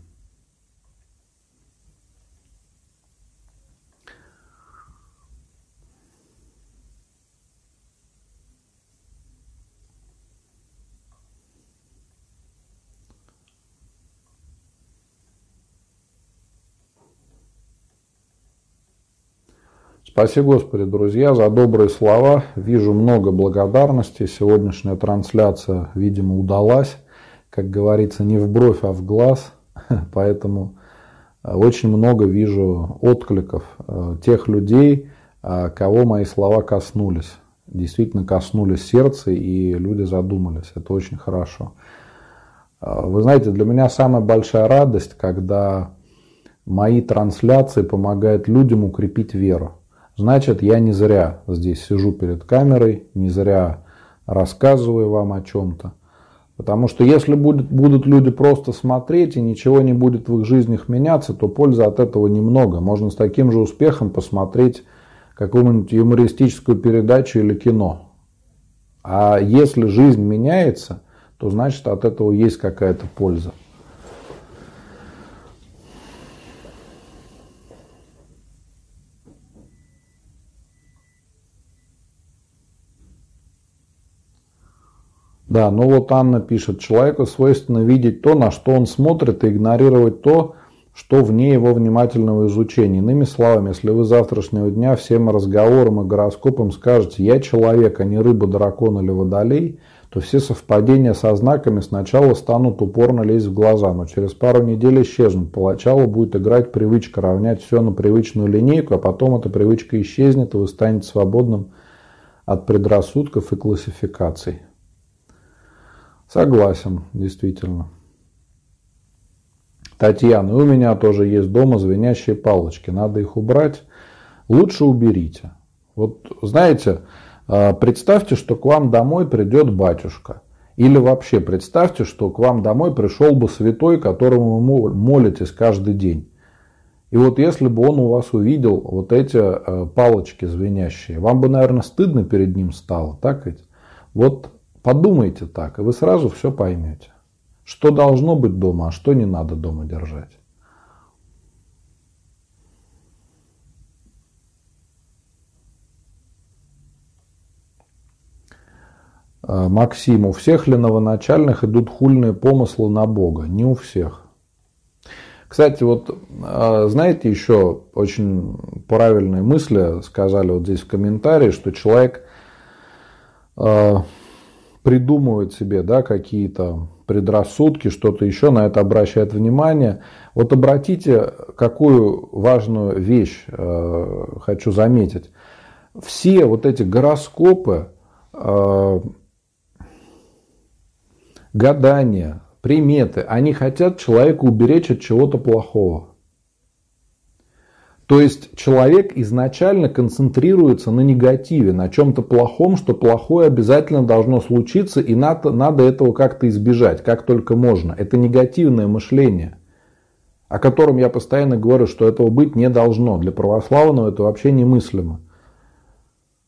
Спасибо, Господи, друзья, за добрые слова. Вижу много благодарности. Сегодняшняя трансляция, видимо, удалась. Как говорится, не в бровь, а в глаз. Поэтому э, очень много вижу откликов э, тех людей, э, кого мои слова коснулись. Действительно коснулись сердца, и люди задумались. Это очень хорошо. Вы знаете, для меня самая большая радость, когда мои трансляции помогают людям укрепить веру. Значит, я не зря здесь сижу перед камерой, не зря рассказываю вам о чем-то. Потому что если будет, будут люди просто смотреть и ничего не будет в их жизнях меняться, то пользы от этого немного. Можно с таким же успехом посмотреть какую-нибудь юмористическую передачу или кино. А если жизнь меняется, то значит от этого есть какая-то польза. Да, ну вот Анна пишет, человеку свойственно видеть то, на что он смотрит, и игнорировать то, что вне его внимательного изучения. Иными словами, если вы завтрашнего дня всем разговорам и гороскопам скажете «я человек, а не рыба, дракон или водолей», то все совпадения со знаками сначала станут упорно лезть в глаза, но через пару недель исчезнут. Поначалу будет играть привычка равнять все на привычную линейку, а потом эта привычка исчезнет, и вы станете свободным от предрассудков и классификаций. Согласен, действительно. Татьяна, у меня тоже есть дома звенящие палочки, надо их убрать. Лучше уберите. Вот знаете, а, представьте, что к вам домой придет батюшка. Или вообще представьте, что к вам домой пришел бы святой, которому вы молитесь каждый день. И вот если бы он у вас увидел вот эти а, палочки звенящие, вам бы, наверное, стыдно перед ним стало, так ведь? Вот Подумайте так, и вы сразу все поймете. Что должно быть дома, а что не надо дома держать. А, Максим, у всех ли новоначальных идут хульные помыслы на Бога? Не у всех. Кстати, вот а, знаете, еще очень правильные мысли сказали вот здесь в комментарии, что человек а, придумывает себе да, какие-то предрассудки, что-то еще, на это обращает внимание. Вот обратите, какую важную вещь э, хочу заметить. Все вот эти гороскопы, э, гадания, приметы, они хотят человека уберечь от чего-то плохого. То есть человек изначально концентрируется на негативе, на чем-то плохом, что плохое обязательно должно случиться, и надо, надо этого как-то избежать, как только можно. Это негативное мышление, о котором я постоянно говорю, что этого быть не должно. Для православного это вообще немыслимо.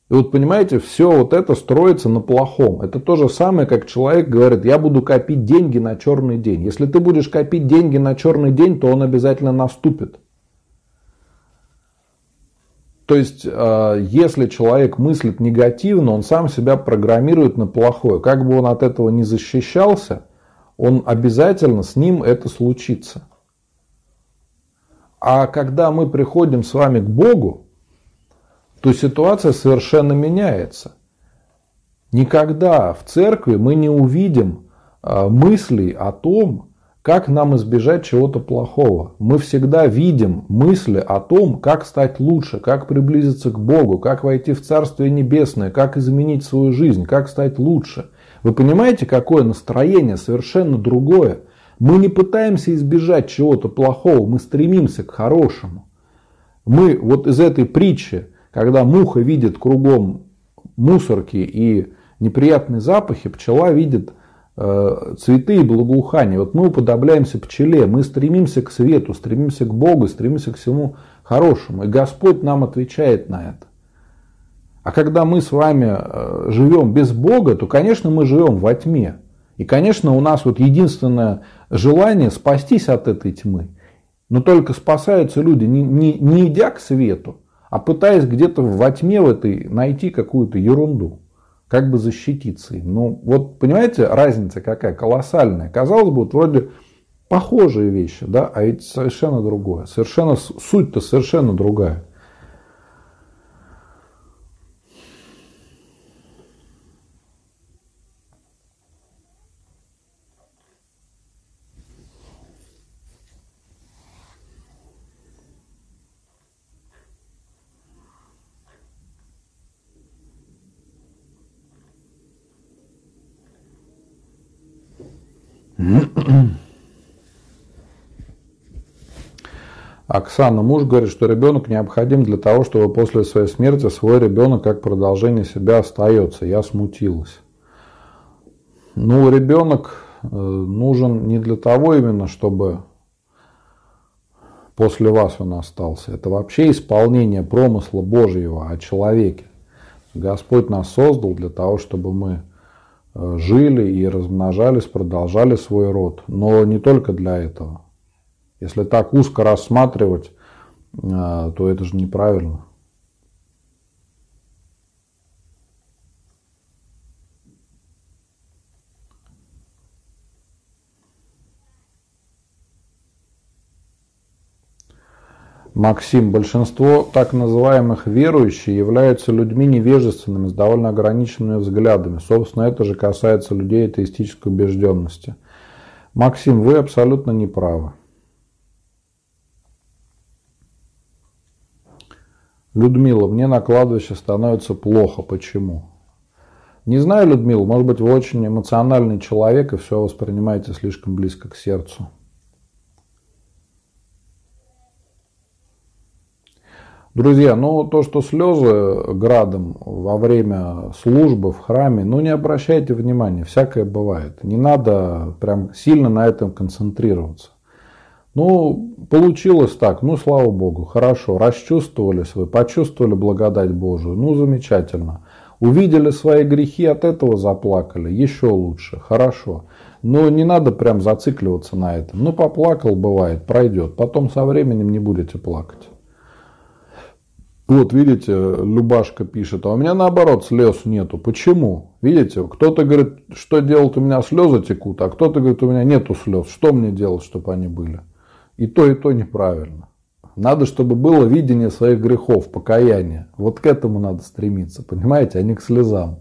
И вот понимаете, все вот это строится на плохом. Это то же самое, как человек говорит, я буду копить деньги на черный день. Если ты будешь копить деньги на черный день, то он обязательно наступит. То есть, э, если человек мыслит негативно, он сам себя программирует на плохое. Как бы он от этого не защищался, он обязательно с ним это случится. А когда мы приходим с вами к Богу, то ситуация совершенно меняется. Никогда в церкви мы не увидим э, мыслей о том, как нам избежать чего-то плохого? Мы всегда видим мысли о том, как стать лучше, как приблизиться к Богу, как войти в Царствие Небесное, как изменить свою жизнь, как стать лучше. Вы понимаете, какое настроение совершенно другое? Мы не пытаемся избежать чего-то плохого, мы стремимся к хорошему. Мы вот из этой притчи, когда муха видит кругом мусорки и неприятные запахи, пчела видит цветы и благоухания. Вот мы уподобляемся пчеле, мы стремимся к свету, стремимся к Богу, стремимся к всему хорошему. И Господь нам отвечает на это. А когда мы с вами э, живем без Бога, то, конечно, мы живем во тьме. И, конечно, у нас вот единственное желание спастись от этой тьмы. Но только спасаются люди не, не, не идя к свету, а пытаясь где-то во тьме в этой найти какую-то ерунду как бы защититься им. Ну, вот понимаете, разница какая колоссальная. Казалось бы, вот вроде похожие вещи, да, а ведь совершенно другое. Совершенно, суть-то совершенно другая. Оксана, муж говорит, что ребенок необходим для того, чтобы после своей смерти свой ребенок как продолжение себя остается. Я смутилась. Ну, ребенок э, нужен не для того именно, чтобы после вас он остался. Это вообще исполнение промысла Божьего о человеке. Господь нас создал для того, чтобы мы э, жили и размножались, продолжали свой род. Но не только для этого. Если так узко рассматривать, а, то это же неправильно. Максим, большинство так называемых верующих являются людьми невежественными, с довольно ограниченными взглядами. Собственно, это же касается людей атеистической убежденности. Максим, вы абсолютно не правы. Людмила, мне на кладбище становится плохо. Почему? Не знаю, Людмила, может быть, вы очень эмоциональный человек и все воспринимаете слишком близко к сердцу. Друзья, ну то, что слезы градом во время службы в храме, ну не обращайте внимания, всякое бывает. Не надо прям сильно на этом концентрироваться. Ну, получилось так, ну, слава Богу, хорошо, расчувствовались вы, почувствовали благодать Божию, ну, замечательно. Увидели свои грехи, от этого заплакали, еще лучше, хорошо. Но не надо прям зацикливаться на этом. Ну, поплакал, бывает, пройдет, потом со временем не будете плакать. Вот, видите, Любашка пишет, а у меня наоборот слез нету. Почему? Видите, кто-то говорит, что делать, у меня слезы текут, а кто-то говорит, у меня нету слез. Что мне делать, чтобы они были? И то, и то неправильно. Надо, чтобы было видение своих грехов, покаяние. Вот к этому надо стремиться, понимаете, а не к слезам.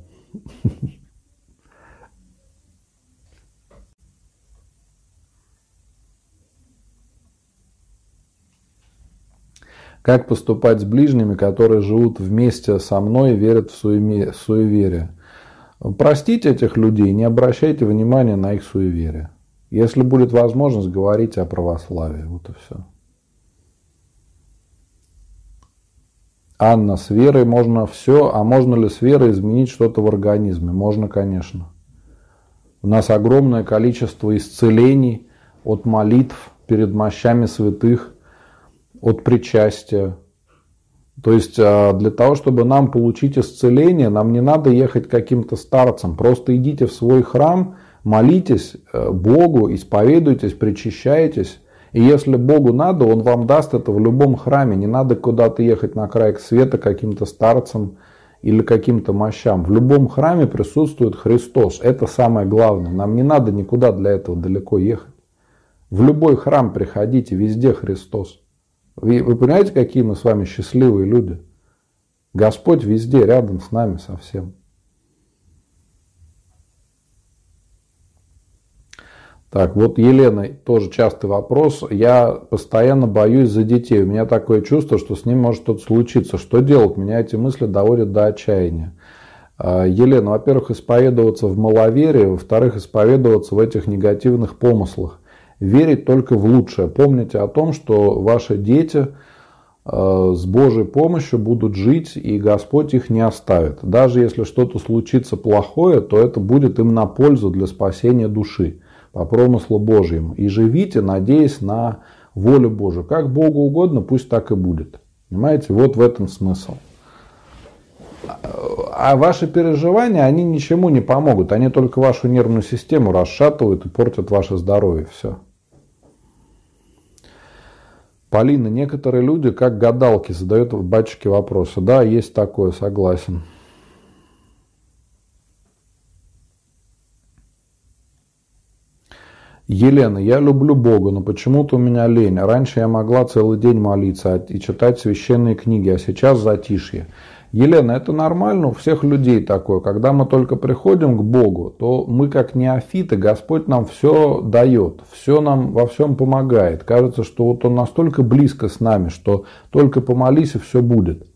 Как поступать с ближними, которые живут вместе со мной и верят в суеверие? Простите этих людей, не обращайте внимания на их суеверие. Если будет возможность, говорить о православии. Вот и все. Анна, с верой можно все, а можно ли с верой изменить что-то в организме? Можно, конечно. У нас огромное количество исцелений от молитв перед мощами святых, от причастия. То есть а, для того, чтобы нам получить исцеление, нам не надо ехать каким-то старцам. Просто идите в свой храм молитесь э, Богу, исповедуйтесь, причащайтесь, И если Богу надо, Он вам даст это в любом храме. Не надо куда-то ехать на край света каким-то старцам или каким-то мощам. В любом храме присутствует Христос. Это самое главное. Нам не надо никуда для этого далеко ехать. В любой храм приходите, везде Христос. Вы, вы понимаете, какие мы с вами счастливые люди? Господь везде, рядом с нами совсем. Так, вот Елена, тоже частый вопрос. Я постоянно боюсь за детей. У меня такое чувство, что с ним может что-то случиться. Что делать? Меня эти мысли доводят до отчаяния. А, Елена, во-первых, исповедоваться в маловерии, во-вторых, исповедоваться в этих негативных помыслах. Верить только в лучшее. Помните о том, что ваши дети а, с Божьей помощью будут жить, и Господь их не оставит. Даже если что-то случится плохое, то это будет им на пользу для спасения души по промыслу Божьему. И живите, надеясь на волю Божию. Как Богу угодно, пусть так и будет. Понимаете, вот в этом смысл. А ваши переживания, они ничему не помогут. Они только вашу нервную систему расшатывают и портят ваше здоровье. Все. Полина, некоторые люди, как гадалки, задают в батюшке вопросы. Да, есть такое, согласен. Елена, я люблю Бога, но почему-то у меня лень. Раньше я могла целый день молиться и читать священные книги, а сейчас затишье. Елена, это нормально, у всех людей такое. Когда мы только приходим к Богу, то мы как неофиты, Господь нам все дает, все нам во всем помогает. Кажется, что вот Он настолько близко с нами, что только помолись и все будет.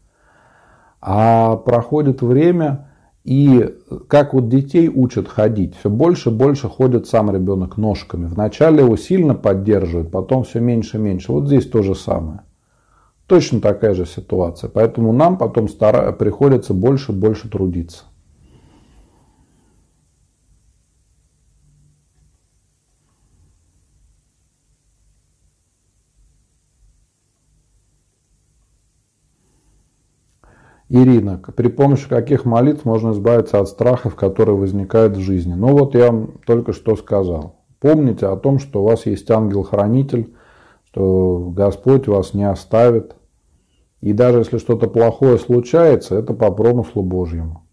А проходит время, и как вот детей учат ходить, все больше и больше ходит сам ребенок ножками. Вначале его сильно поддерживают, потом все меньше и меньше. Вот здесь то же самое. Точно такая же ситуация. Поэтому нам потом стара... приходится больше и больше трудиться. Ирина, при помощи каких молитв можно избавиться от страхов, которые возникают в жизни? Ну вот я вам только что сказал. Помните о том, что у вас есть ангел-хранитель, что Господь вас не оставит. И даже если что-то плохое случается, это по промыслу Божьему.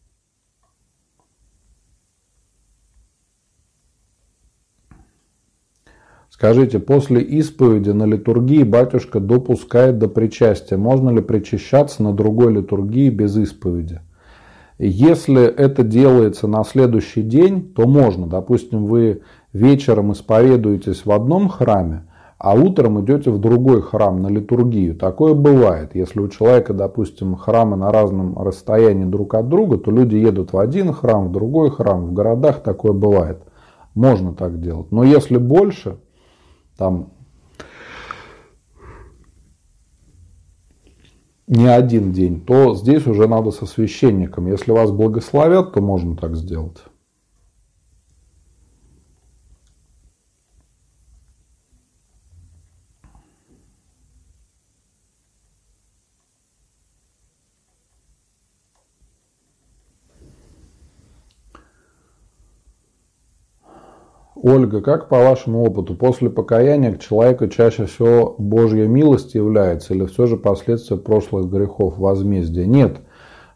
Скажите, после исповеди на литургии батюшка допускает до причастия. Можно ли причащаться на другой литургии без исповеди? Если это делается на следующий день, то можно. Допустим, вы вечером исповедуетесь в одном храме, а утром идете в другой храм на литургию. Такое бывает. Если у человека, допустим, храмы на разном расстоянии друг от друга, то люди едут в один храм, в другой храм. В городах такое бывает. Можно так делать. Но если больше, там не один день, то здесь уже надо со священником. Если вас благословят, то можно так сделать. Ольга, как по вашему опыту, после покаяния к человеку чаще всего Божья милость является или все же последствия прошлых грехов, возмездия? Нет.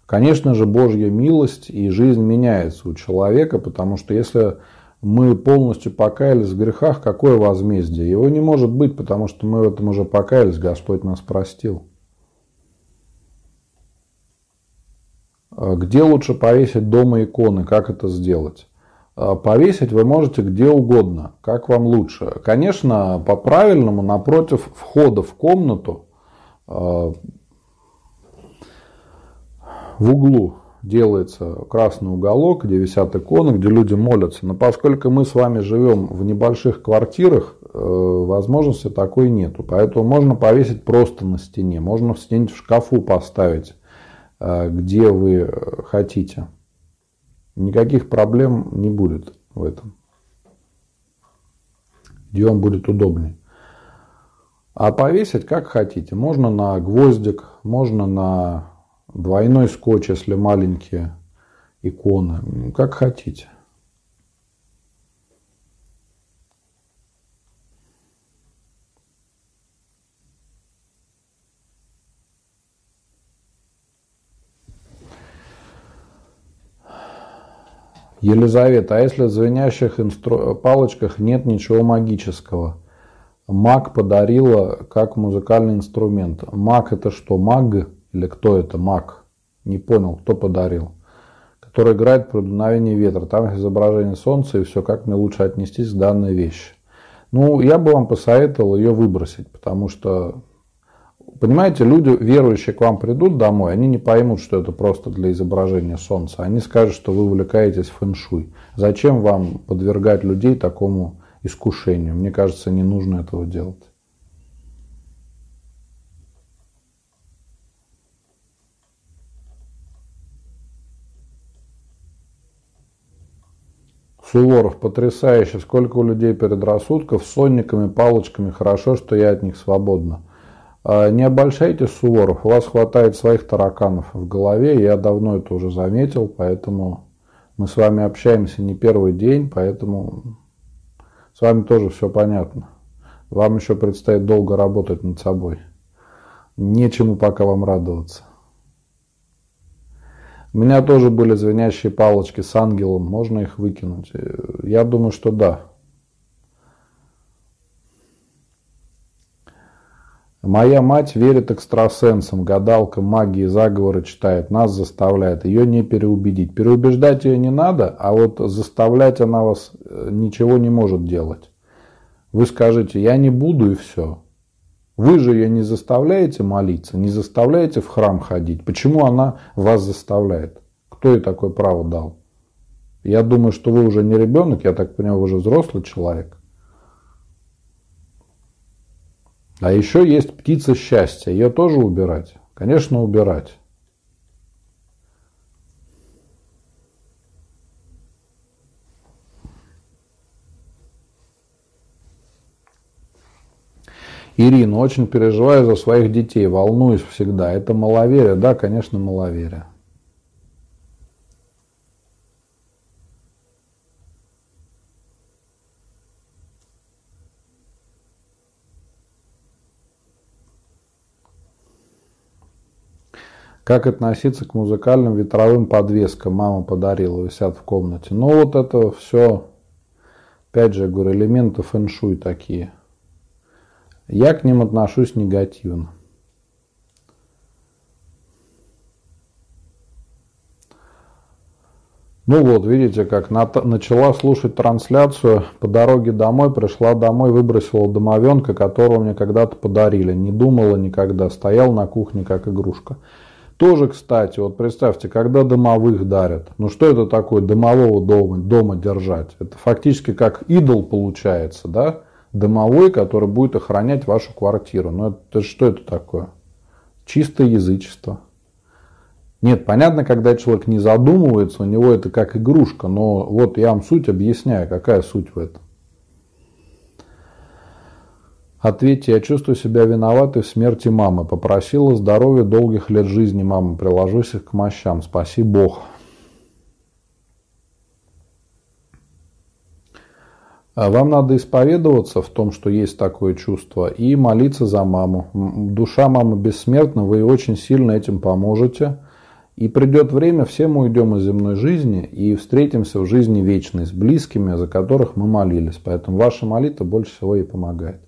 Конечно же, Божья милость и жизнь меняется у человека, потому что если мы полностью покаялись в грехах, какое возмездие? Его не может быть, потому что мы в этом уже покаялись, Господь нас простил. А где лучше повесить дома иконы? Как это сделать? А, повесить вы можете где угодно, как вам лучше. Конечно, по-правильному, напротив входа в комнату, а, в углу делается красный уголок, где висят иконы, где люди молятся. Но поскольку мы с вами живем в небольших квартирах, э, возможности такой нету. Поэтому можно повесить просто на стене. Можно где-нибудь в шкафу поставить, э, где вы хотите никаких проблем не будет в этом. Вам будет удобнее. А повесить как хотите. Можно на гвоздик, можно на двойной скотч, если маленькие иконы. Как хотите. Елизавета, а если в звенящих инстру... палочках нет ничего магического? Маг подарила как музыкальный инструмент. Маг это что, маг? Или кто это маг? Не понял, кто подарил? Который играет про дуновение ветра. Там изображение солнца и все, как мне лучше отнестись к данной вещи. Ну, я бы вам посоветовал ее выбросить, потому что Понимаете, люди, верующие к вам придут домой, они не поймут, что это просто для изображения солнца. Они скажут, что вы увлекаетесь фэн-шуй. Зачем вам подвергать людей такому искушению? Мне кажется, не нужно этого делать. Суворов, потрясающе. Сколько у людей предрассудков с сонниками, палочками. Хорошо, что я от них свободна. А, не обольщайтесь, Суворов, у вас хватает своих тараканов в голове, я давно это уже заметил, поэтому мы с вами общаемся не первый день, поэтому с вами тоже все понятно. Вам еще предстоит долго работать над собой. Нечему пока вам радоваться. У меня тоже были звенящие палочки с ангелом, можно их выкинуть? Я думаю, что да. Моя мать верит экстрасенсам, гадалкам, магии, заговоры читает, нас заставляет. Ее не переубедить. Переубеждать ее не надо, а вот заставлять она вас э, ничего не может делать. Вы скажите, я не буду и все. Вы же ее не заставляете молиться, не заставляете в храм ходить. Почему она вас заставляет? Кто ей такое право дал? Я думаю, что вы уже не ребенок, я так понимаю, вы уже взрослый человек. А еще есть птица счастья. Ее тоже убирать? Конечно, убирать. Ирина, очень переживаю за своих детей, волнуюсь всегда. Это маловерие? Да, конечно, маловерие. Как относиться к музыкальным ветровым подвескам? Мама подарила, висят в комнате. Ну вот это все, опять же, я говорю, элементы фэншуй такие. Я к ним отношусь негативно. Ну вот, видите, как начала слушать трансляцию, по дороге домой, пришла домой, выбросила домовенка, которого мне когда-то подарили. Не думала никогда, стоял на кухне как игрушка. Тоже, кстати, вот представьте, когда домовых дарят. Ну что это такое домового дома, дома держать? Это фактически как идол получается, да? Домовой, который будет охранять вашу квартиру. Ну это что это такое? Чистое язычество. Нет, понятно, когда человек не задумывается, у него это как игрушка, но вот я вам суть объясняю, какая суть в этом. Ответьте, я чувствую себя виноватой в смерти мамы. Попросила здоровья, долгих лет жизни мамы. Приложусь к мощам. Спаси Бог. А вам надо исповедоваться в том, что есть такое чувство, и молиться за маму. Душа мамы бессмертна, вы очень сильно этим поможете. И придет время, все мы уйдем из земной жизни и встретимся в жизни вечной с близкими, за которых мы молились. Поэтому ваша молитва больше всего ей помогает.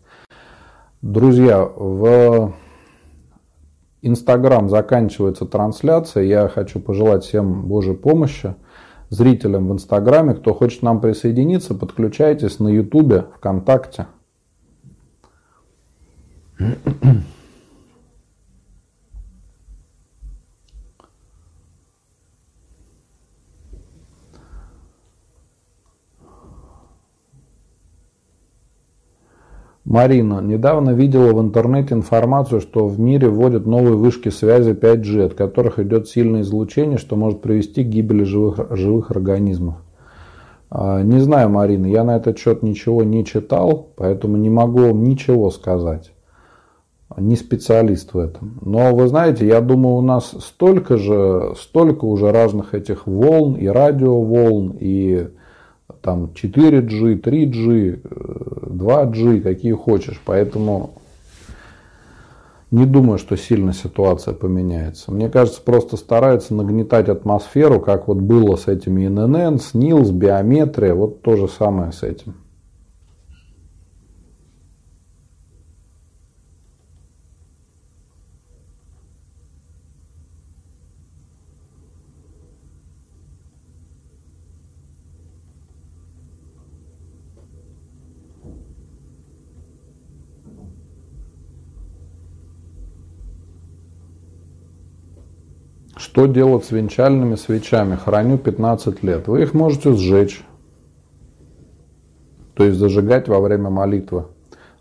Друзья, в Инстаграм заканчивается трансляция. Я хочу пожелать всем Божьей помощи. Зрителям в Инстаграме, кто хочет нам присоединиться, подключайтесь на Ютубе, ВКонтакте. Марина, недавно видела в интернете информацию, что в мире вводят новые вышки связи 5G, от которых идет сильное излучение, что может привести к гибели живых, живых организмов. А, не знаю, Марина, я на этот счет ничего не читал, поэтому не могу вам ничего сказать. Не специалист в этом. Но вы знаете, я думаю, у нас столько же, столько уже разных этих волн и радиоволн, и там 4G, 3G, 2G, какие хочешь. Поэтому Не думаю, что сильно ситуация поменяется. Мне кажется, просто стараются нагнетать атмосферу, как вот было с этими ИНН, с НИЛ, с биометрией. Вот то же самое с этим. Что делать с венчальными свечами? Храню 15 лет. Вы их можете сжечь. То есть зажигать во время молитвы.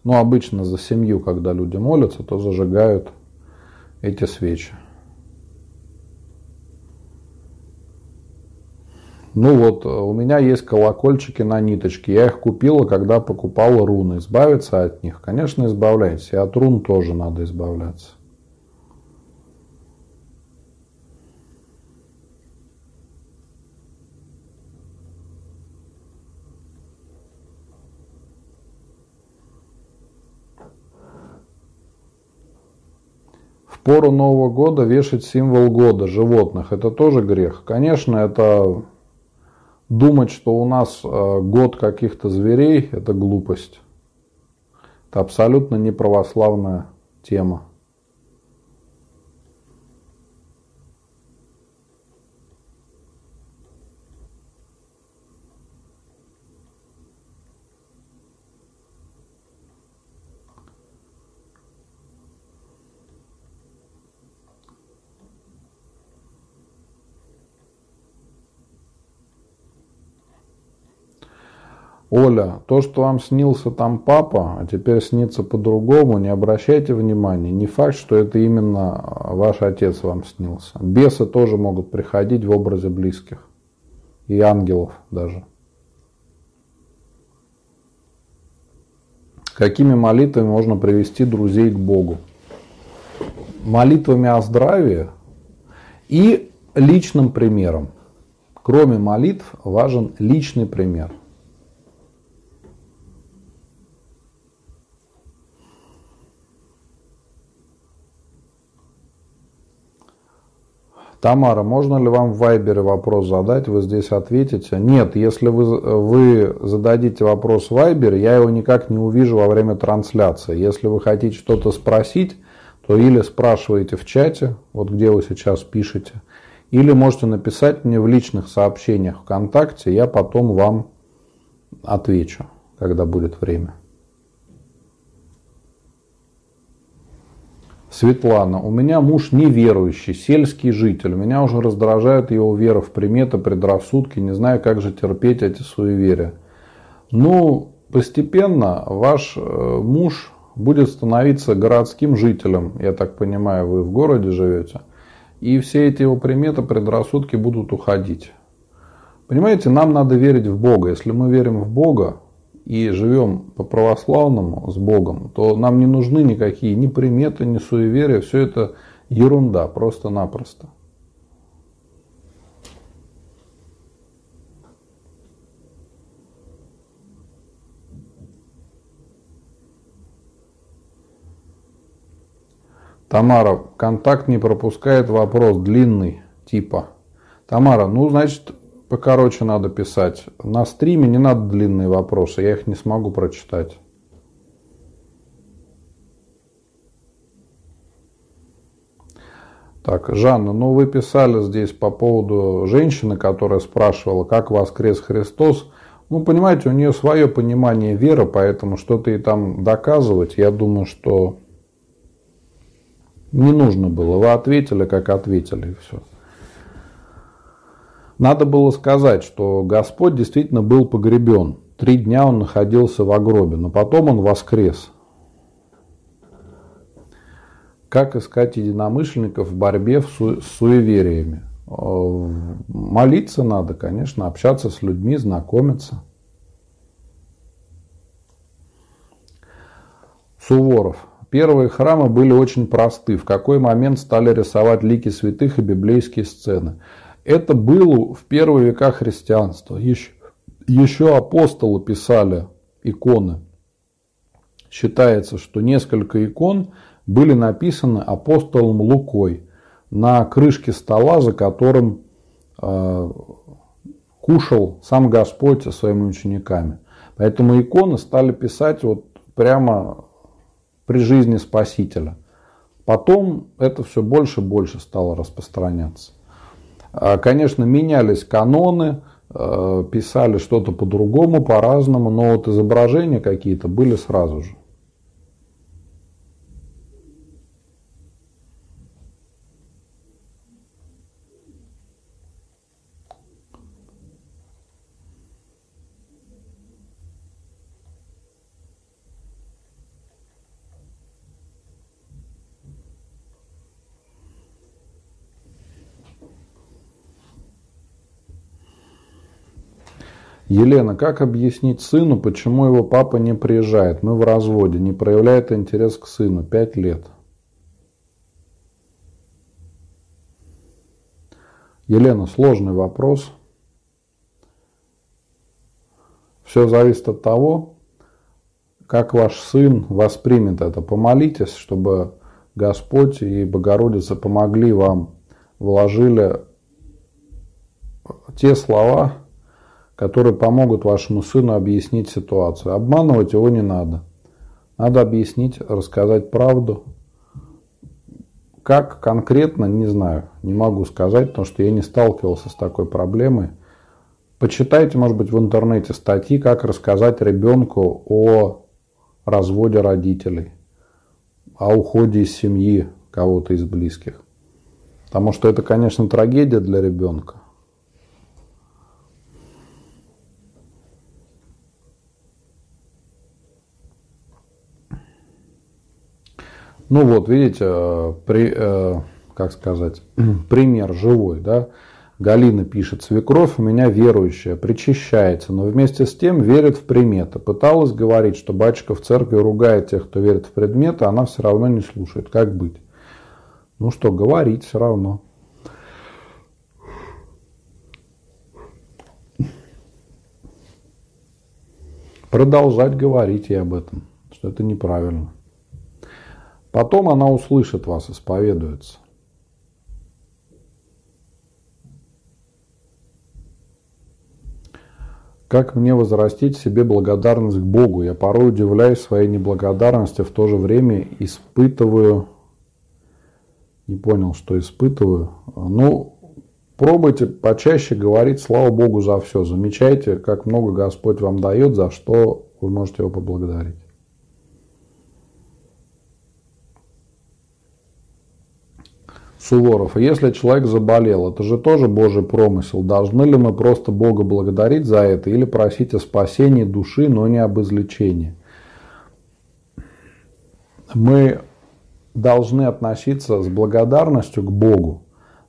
Ну, обычно за семью, когда люди молятся, то зажигают эти свечи. Ну вот, у меня есть колокольчики на ниточке. Я их купила, когда покупала руны. Избавиться от них? Конечно, избавляйтесь. И от рун тоже надо избавляться. Пору Нового года вешать символ года животных, это тоже грех. Конечно, это думать, что у нас э, год каких-то зверей, это глупость. Это абсолютно неправославная тема. Оля, то, что вам снился там папа, а теперь снится по-другому, не обращайте внимания. Не факт, что это именно ваш отец вам снился. Бесы тоже могут приходить в образе близких. И ангелов даже. Какими молитвами можно привести друзей к Богу? Молитвами о здравии и личным примером. Кроме молитв важен личный пример. Тамара, можно ли вам в Вайбере вопрос задать? Вы здесь ответите. Нет, если вы, вы зададите вопрос в Вайбере, я его никак не увижу во время трансляции. Если вы хотите что-то спросить, то или спрашиваете в чате, вот где вы сейчас пишете, или можете написать мне в личных сообщениях ВКонтакте, я потом вам отвечу, когда будет время. Светлана, у меня муж неверующий, сельский житель. Меня уже раздражает его вера в приметы, предрассудки. Не знаю, как же терпеть эти суеверия. Ну, постепенно ваш э, муж будет становиться городским жителем. Я так понимаю, вы в городе живете. И все эти его приметы, предрассудки будут уходить. Понимаете, нам надо верить в Бога. Если мы верим в Бога, и живем по православному с Богом, то нам не нужны никакие ни приметы, ни суеверия. Все это ерунда, просто-напросто. Тамара, контакт не пропускает вопрос длинный, типа. Тамара, ну, значит, покороче надо писать. На стриме не надо длинные вопросы, я их не смогу прочитать. Так, Жанна, ну вы писали здесь по поводу женщины, которая спрашивала, как воскрес Христос. Ну, понимаете, у нее свое понимание веры, поэтому что-то ей там доказывать, я думаю, что не нужно было. Вы ответили, как ответили, и все. Надо было сказать, что Господь действительно был погребен. Три дня он находился в гробе, но потом он воскрес. Как искать единомышленников в борьбе с суевериями? Молиться надо, конечно, общаться с людьми, знакомиться. Суворов. Первые храмы были очень просты. В какой момент стали рисовать лики святых и библейские сцены? Это было в первые века христианства. Еще, еще апостолы писали иконы. Считается, что несколько икон были написаны апостолом Лукой на крышке стола, за которым э, кушал сам Господь со своими учениками. Поэтому иконы стали писать вот прямо при жизни Спасителя. Потом это все больше и больше стало распространяться. А, конечно, менялись каноны, э, писали что-то по-другому, по-разному, но вот изображения какие-то были сразу же. Елена, как объяснить сыну, почему его папа не приезжает? Мы в разводе, не проявляет интерес к сыну. Пять лет. Елена, сложный вопрос. Все зависит от того, как ваш сын воспримет это. Помолитесь, чтобы Господь и Богородица помогли вам, вложили те слова, которые помогут вашему сыну объяснить ситуацию. Обманывать его не надо. Надо объяснить, рассказать правду. Как конкретно, не знаю, не могу сказать, потому что я не сталкивался с такой проблемой. Почитайте, может быть, в интернете статьи, как рассказать ребенку о разводе родителей, о уходе из семьи кого-то из близких. Потому что это, конечно, трагедия для ребенка. Ну вот, видите, э, при, э, как сказать, пример живой, да. Галина пишет, свекровь у меня верующая, причащается, но вместе с тем верит в приметы. Пыталась говорить, что батюшка в церкви ругает тех, кто верит в предметы, она все равно не слушает. Как быть? Ну что, говорить все равно. Продолжать говорить ей об этом, что это неправильно. Потом она услышит вас, исповедуется. Как мне возрастить себе благодарность к Богу? Я порой удивляюсь своей неблагодарности, в то же время испытываю... Не понял, что испытываю. Ну, пробуйте почаще говорить слава Богу за все. Замечайте, как много Господь вам дает, за что вы можете его поблагодарить. Суворов, если человек заболел, это же тоже Божий промысел. Должны ли мы просто Бога благодарить за это или просить о спасении души, но не об излечении? Мы должны относиться с благодарностью к Богу,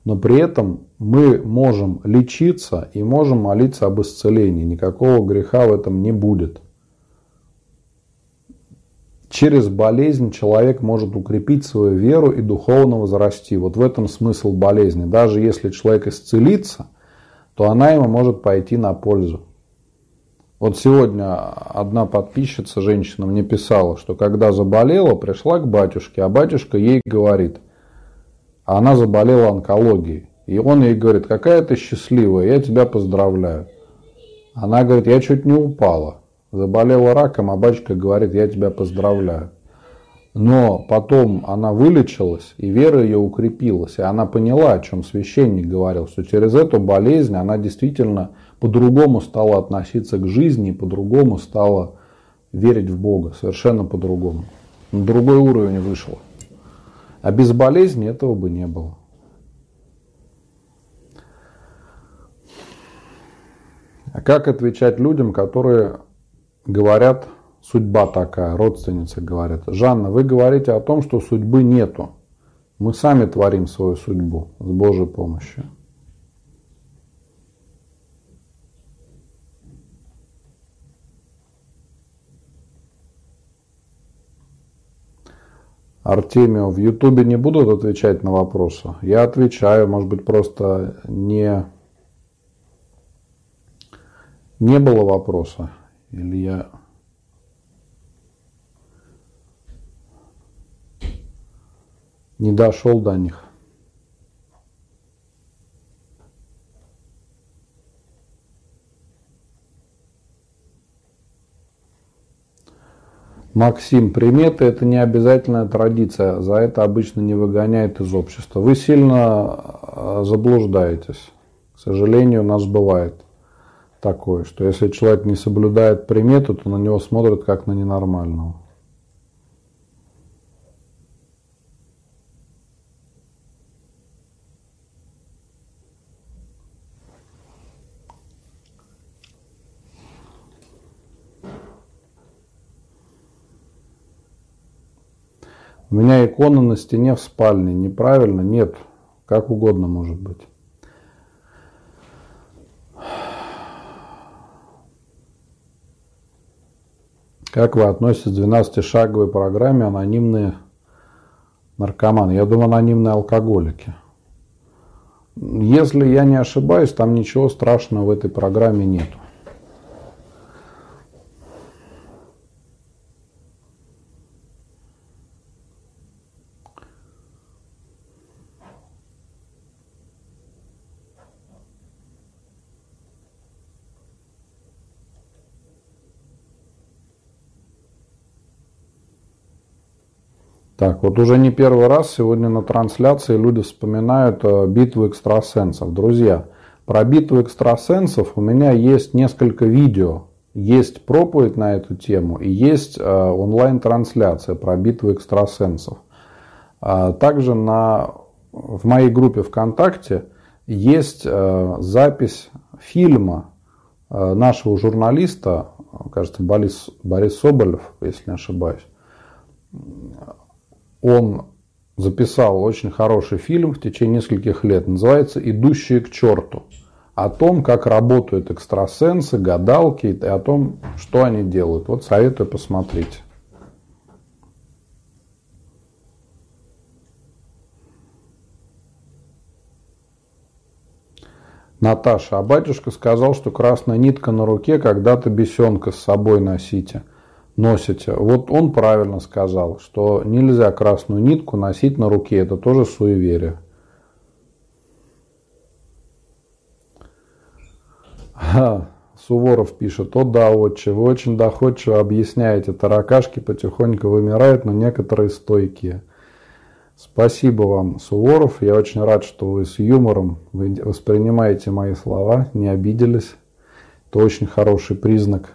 но при этом мы можем лечиться и можем молиться об исцелении. Никакого греха в этом не будет. Через болезнь человек может укрепить свою веру и духовно возрасти. Вот в этом смысл болезни. Даже если человек исцелится, то она ему может пойти на пользу. Вот сегодня одна подписчица, женщина, мне писала, что когда заболела, пришла к батюшке, а батюшка ей говорит, а она заболела онкологией. И он ей говорит, какая ты счастливая, я тебя поздравляю. Она говорит, я чуть не упала заболела раком, а батюшка говорит, я тебя поздравляю. Но потом она вылечилась, и вера ее укрепилась, и она поняла, о чем священник говорил, что через эту болезнь она действительно по-другому стала относиться к жизни, по-другому стала верить в Бога, совершенно по-другому. На другой уровень вышла. А без болезни этого бы не было. А как отвечать людям, которые говорят, судьба такая, родственницы говорят, Жанна, вы говорите о том, что судьбы нету. Мы сами творим свою судьбу с Божьей помощью. Артемию, в Ютубе не будут отвечать на вопросы? Я отвечаю, может быть, просто не, не было вопроса. Или я... Не дошел до них. Максим, приметы – это не обязательная традиция, за это обычно не выгоняют из общества. Вы сильно э, заблуждаетесь. К сожалению, у нас бывает такое, что если человек не соблюдает приметы, то на него смотрят как на ненормального. У меня икона на стене в спальне. Неправильно? Нет. Как угодно может быть. Как вы относитесь к 12-шаговой программе «Анонимные наркоманы»? Я думаю, анонимные алкоголики. Если я не ошибаюсь, там ничего страшного в этой программе нету. Так, вот уже не первый раз сегодня на трансляции люди вспоминают э, битву экстрасенсов. Друзья, про битву экстрасенсов у меня есть несколько видео. Есть проповедь на эту тему и есть э, онлайн-трансляция про битву экстрасенсов. А также на, в моей группе ВКонтакте есть э, запись фильма нашего журналиста, кажется, Борис, Борис Соболев, если не ошибаюсь он записал очень хороший фильм в течение нескольких лет, называется «Идущие к черту». О том, как работают экстрасенсы, гадалки и о том, что они делают. Вот советую посмотреть. Наташа, а батюшка сказал, что красная нитка на руке когда-то бесенка с собой носите носите. Вот он правильно сказал, что нельзя красную нитку носить на руке, это тоже суеверие. Суворов пишет, о да, отче, вы очень доходчиво объясняете, таракашки потихоньку вымирают, но некоторые стойкие. Спасибо вам, Суворов, я очень рад, что вы с юмором воспринимаете мои слова, не обиделись. Это очень хороший признак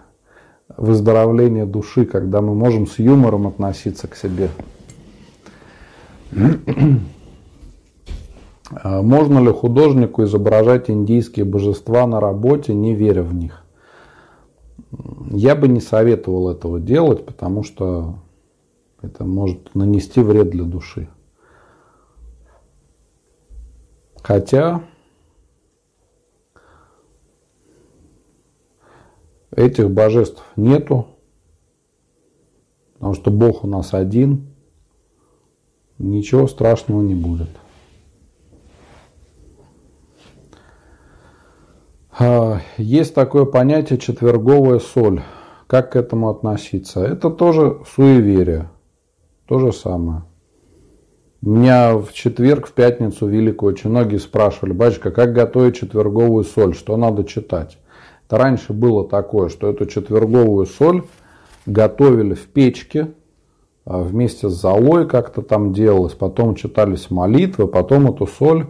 выздоровление души, когда мы можем с юмором относиться к себе. А можно ли художнику изображать индийские божества на работе, не веря в них? Я бы не советовал этого делать, потому что это может нанести вред для души. Хотя Этих божеств нету, потому что Бог у нас один, ничего страшного не будет. А, есть такое понятие четверговая соль. Как к этому относиться? Это тоже суеверие. То же самое. Меня в четверг, в пятницу великую очень многие спрашивали, батюшка, как готовить четверговую соль, что надо читать? Это раньше было такое, что эту четверговую соль готовили в печке а, вместе с золой как-то там делалось, потом читались молитвы, потом эту соль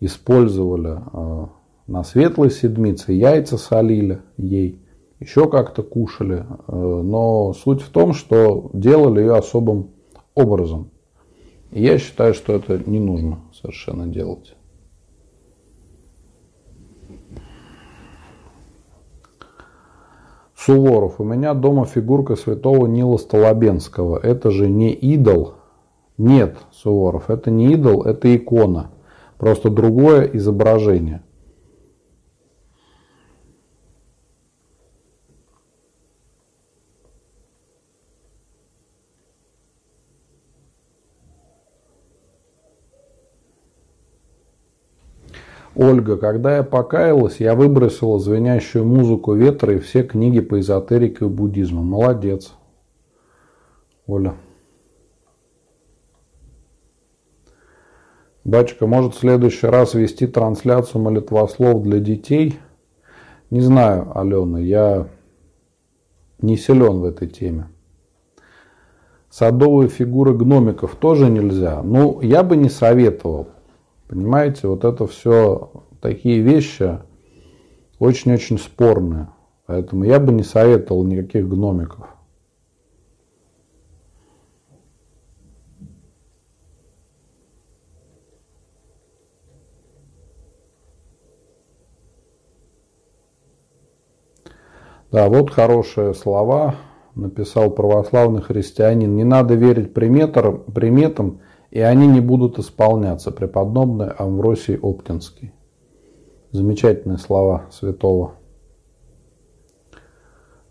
использовали а, на светлой седмице, яйца солили ей, еще как-то кушали. А, но суть в том, что делали ее особым образом. И я считаю, что это не нужно совершенно делать. Суворов. У меня дома фигурка святого Нила Столобенского. Это же не идол. Нет, Суворов, это не идол, это икона. Просто другое изображение. Ольга, когда я покаялась, я выбросила звенящую музыку ветра и все книги по эзотерике и буддизму. Молодец. Оля. Батюшка, может в следующий раз вести трансляцию молитвослов для детей? Не знаю, Алена, я не силен в этой теме. Садовые фигуры гномиков тоже нельзя. Ну, я бы не советовал. Понимаете, вот это все такие вещи очень-очень спорные. Поэтому я бы не советовал никаких гномиков. Да, вот хорошие слова написал православный христианин. Не надо верить приметам, приметам, и они не будут исполняться. Преподобный Амвросий Оптинский. Замечательные слова святого.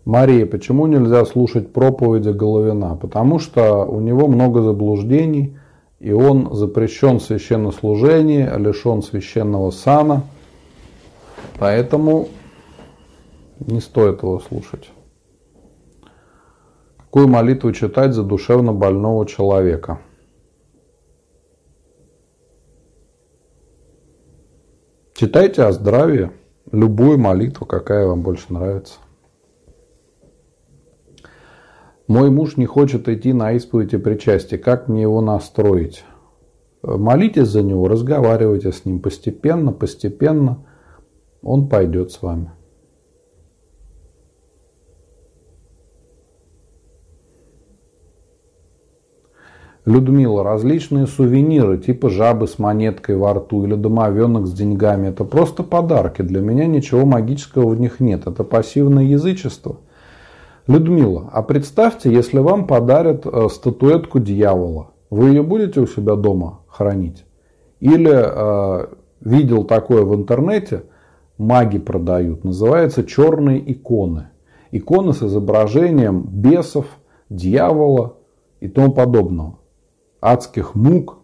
Мария, почему нельзя слушать проповеди Головина? Потому что у него много заблуждений, и он запрещен в священнослужении, лишен священного сана. Поэтому не стоит его слушать. Какую молитву читать за душевно больного человека? Читайте о здравии, любую молитву, какая вам больше нравится. Мой муж не хочет идти на исповедь и причастие. Как мне его настроить? Молитесь за него, разговаривайте с ним постепенно, постепенно. Он пойдет с вами. Людмила, различные сувениры, типа жабы с монеткой во рту или домовенок с деньгами, это просто подарки. Для меня ничего магического в них нет. Это пассивное язычество. Людмила, а представьте, если вам подарят э, статуэтку дьявола, вы ее будете у себя дома хранить? Или э, видел такое в интернете, маги продают, называется черные иконы. Иконы с изображением бесов, дьявола и тому подобного адских мук.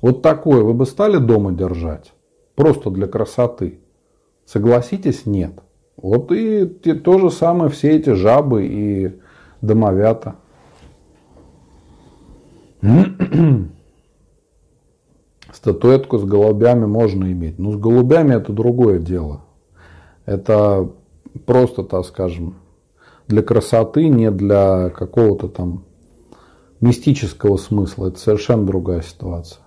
Вот такое вы бы стали дома держать? Просто для красоты? Согласитесь, нет. Вот и то же самое все эти жабы и домовята. Статуэтку с голубями можно иметь. Но с голубями это другое дело. Это просто, так скажем, для красоты, не для какого-то там мистического смысла. Это совершенно другая ситуация.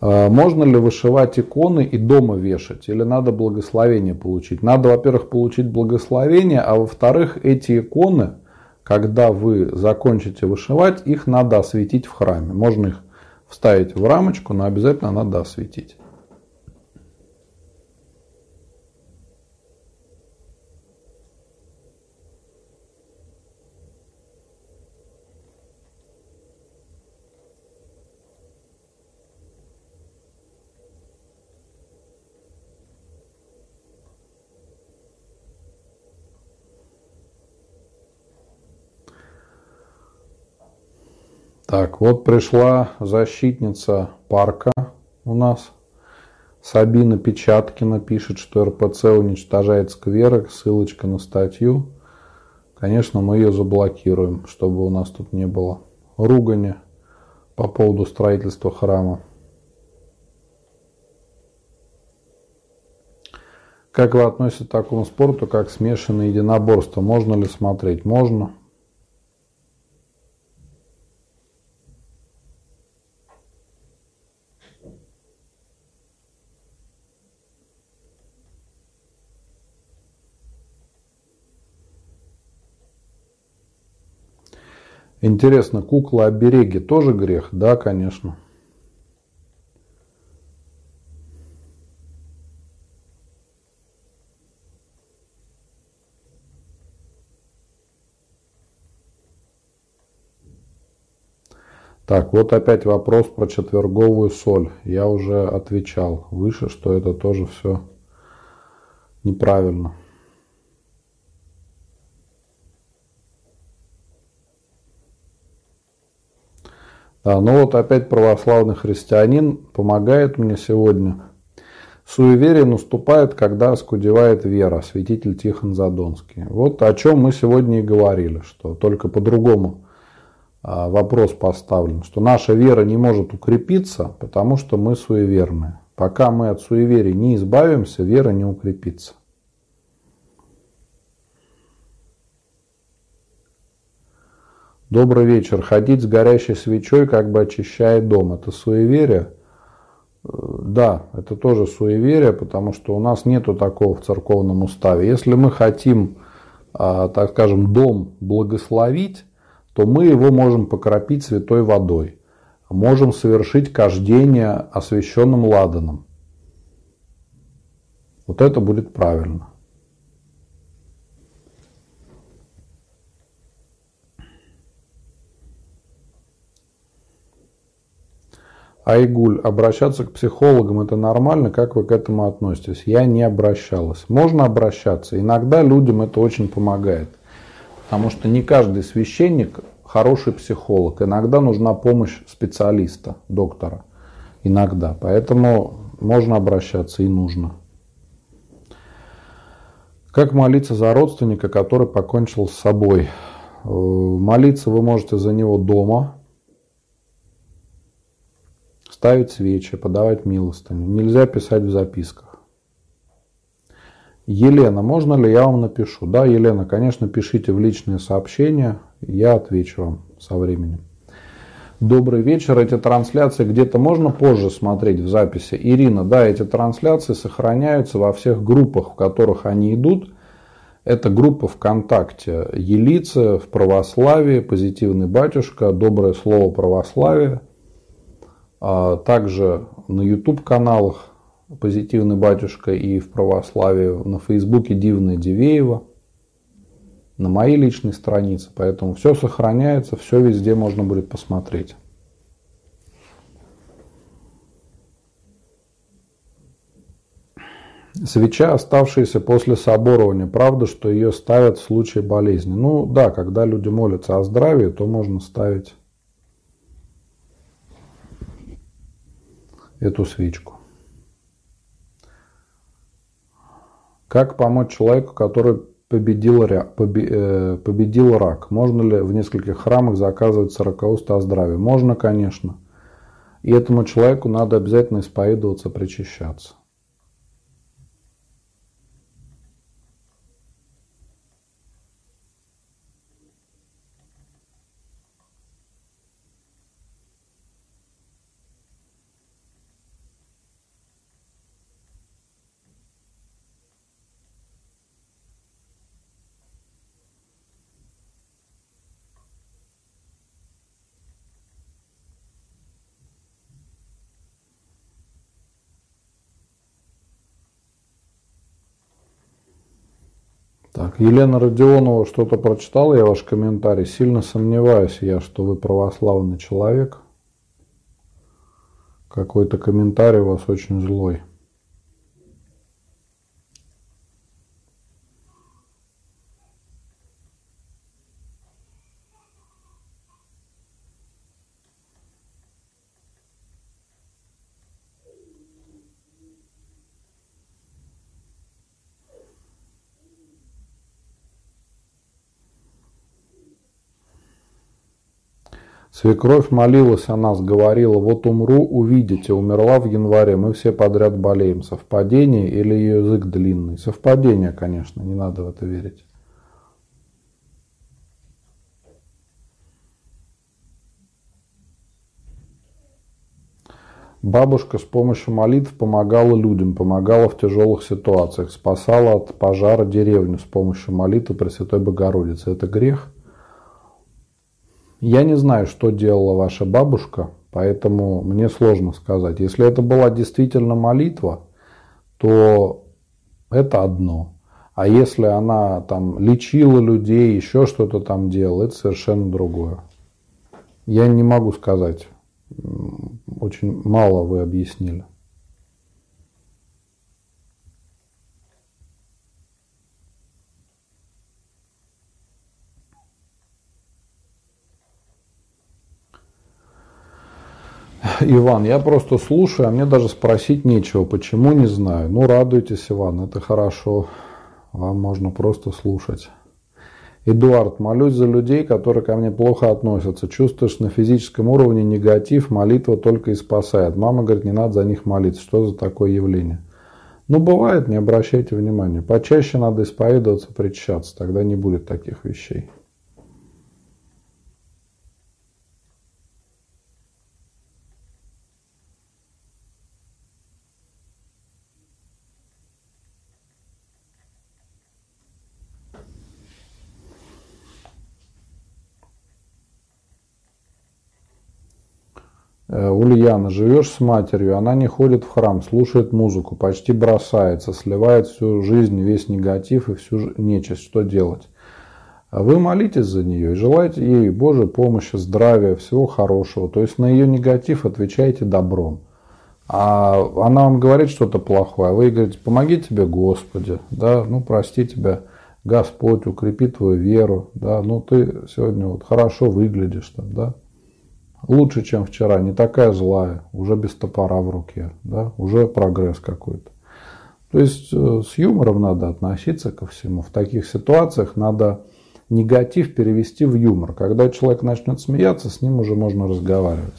А, можно ли вышивать иконы и дома вешать? Или надо благословение получить? Надо, во-первых, получить благословение, а во-вторых, эти иконы, когда вы закончите вышивать, их надо осветить в храме. Можно их вставить в рамочку, но обязательно надо осветить. Так, вот пришла защитница парка у нас. Сабина Печаткина пишет, что РПЦ уничтожает скверы. Ссылочка на статью. Конечно, мы ее заблокируем, чтобы у нас тут не было ругани по поводу строительства храма. Как вы относитесь к такому спорту, как смешанное единоборство? Можно ли смотреть? Можно. Интересно, кукла-обереги тоже грех? Да, конечно. Так, вот опять вопрос про четверговую соль. Я уже отвечал выше, что это тоже все неправильно. Да, ну вот опять православный христианин помогает мне сегодня. Суеверие наступает, когда оскудевает вера, святитель Тихон Задонский. Вот о чем мы сегодня и говорили, что только по-другому а, вопрос поставлен, что наша вера не может укрепиться, потому что мы суеверны. Пока мы от суеверий не избавимся, вера не укрепится. Добрый вечер. Ходить с горящей свечой как бы очищает дом. Это суеверие? Э, да, это тоже суеверие, потому что у нас нету такого в церковном уставе. Если мы хотим, а, так скажем, дом благословить, то мы его можем покропить святой водой. Можем совершить кождение освященным ладаном. Вот это будет правильно. Айгуль, обращаться к психологам это нормально, как вы к этому относитесь? Я не обращалась. Можно обращаться. Иногда людям это очень помогает. Потому что не каждый священник хороший психолог. Иногда нужна помощь специалиста, доктора. Иногда. Поэтому можно обращаться и нужно. Как молиться за родственника, который покончил с собой? Э, молиться вы можете за него дома, ставить свечи, подавать милостыню. Нельзя писать в записках. Елена, можно ли я вам напишу? Да, Елена, конечно, пишите в личные сообщения, я отвечу вам со временем. Добрый вечер. Эти трансляции где-то можно позже смотреть в записи. Ирина, да, эти трансляции сохраняются во всех группах, в которых они идут. Это группа ВКонтакте Елица в православии, позитивный батюшка, доброе слово православия. А также на YouTube каналах Позитивный батюшка и в православии, на Фейсбуке Дивная Дивеева, на моей личной странице. Поэтому все сохраняется, все везде можно будет посмотреть. Свеча, оставшаяся после соборования, правда, что ее ставят в случае болезни? Ну да, когда люди молятся о здравии, то можно ставить эту свечку. Как помочь человеку, который победил, э, победил рак? Можно ли в нескольких храмах заказывать сорокауста о здравии? Можно, конечно. И этому человеку надо обязательно исповедоваться, причащаться. Так, Елена Родионова что-то прочитала, я ваш комментарий. Сильно сомневаюсь я, что вы православный человек. Какой-то комментарий у вас очень злой. Свекровь молилась о нас, говорила, вот умру, увидите, умерла в январе, мы все подряд болеем. Совпадение или ее язык длинный? Совпадение, конечно, не надо в это верить. Бабушка с помощью молитв помогала людям, помогала в тяжелых ситуациях, спасала от пожара деревню с помощью молитвы Пресвятой Богородицы. Это грех? Я не знаю, что делала ваша бабушка, поэтому мне сложно сказать. Если это была действительно молитва, то это одно. А если она там лечила людей, еще что-то там делала, это совершенно другое. Я не могу сказать. Очень мало вы объяснили. Иван, я просто слушаю, а мне даже спросить нечего. Почему, не знаю. Ну, радуйтесь, Иван, это хорошо. Вам можно просто слушать. Эдуард, молюсь за людей, которые ко мне плохо относятся. Чувствуешь на физическом уровне негатив, молитва только и спасает. Мама говорит, не надо за них молиться. Что за такое явление? Ну, бывает, не обращайте внимания. Почаще надо исповедоваться, причащаться, тогда не будет таких вещей. Ульяна, живешь с матерью, она не ходит в храм, слушает музыку, почти бросается, сливает всю жизнь, весь негатив и всю нечисть. Что делать? А вы молитесь за нее и желаете ей Божьей помощи, здравия, всего хорошего. То есть на ее негатив отвечаете добром. А она вам говорит что-то плохое, а вы говорите, помоги тебе Господи, да, ну прости тебя Господь, укрепи твою веру, да, ну ты сегодня вот хорошо выглядишь там, да. Лучше, чем вчера, не такая злая, уже без топора в руке, да, уже прогресс какой-то. То есть э, с юмором надо относиться ко всему. В таких ситуациях надо негатив перевести в юмор. Когда человек начнет смеяться, с ним уже можно разговаривать.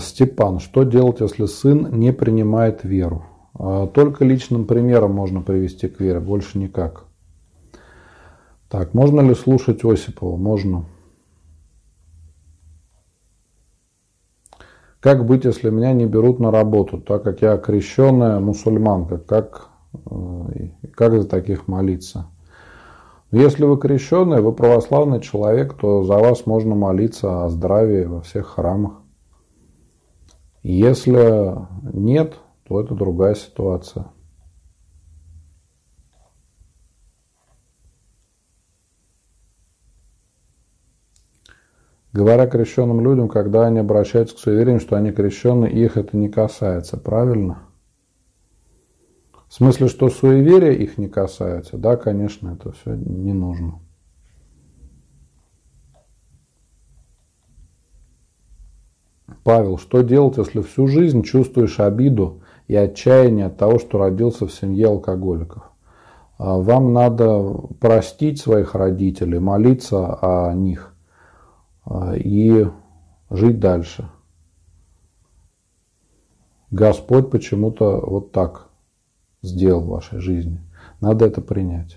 Степан, что делать, если сын не принимает веру? А, только личным примером можно привести к вере, больше никак. Так, можно ли слушать Осипова? Можно. Как быть, если меня не берут на работу, так как я крещенная мусульманка? Как, э, как за таких молиться? Если вы крещенный, вы православный человек, то за вас можно молиться о здравии во всех храмах. Если нет, то это другая ситуация. Говоря крещенным людям, когда они обращаются к суевериям, что они крещенные, их это не касается, правильно? В смысле, что суеверия их не касается? Да, конечно, это все не нужно. Павел, что делать, если всю жизнь чувствуешь обиду и отчаяние от того, что родился в семье алкоголиков? А, вам надо простить своих родителей, молиться о них а, и жить дальше. Господь почему-то вот так сделал в вашей жизни. Надо это принять.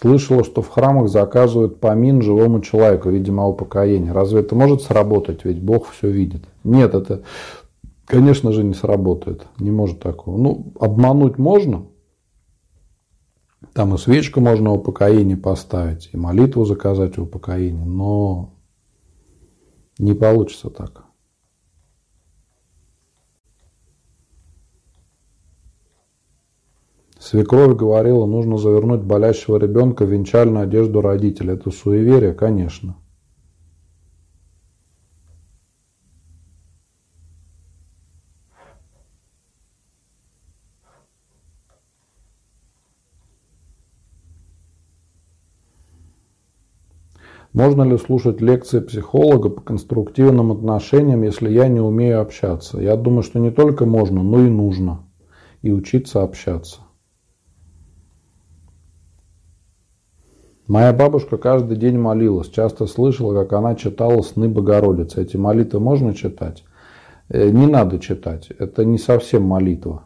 Слышала, что в храмах заказывают помин живому человеку, видимо, упокоение. Разве это может сработать? Ведь Бог все видит. Нет, это, конечно же, не сработает. Не может такого. Ну, обмануть можно. Там и свечку можно в упокоении поставить, и молитву заказать в упокоении, но не получится так. Свекровь говорила, нужно завернуть болящего ребенка в венчальную одежду родителей. Это суеверие, конечно. Можно ли слушать лекции психолога по конструктивным отношениям, если я не умею общаться? Я думаю, что не только можно, но и нужно. И учиться общаться. Моя бабушка каждый день молилась, часто слышала, как она читала сны Богородицы. Эти молитвы можно читать? Э, не надо читать, это не совсем молитва.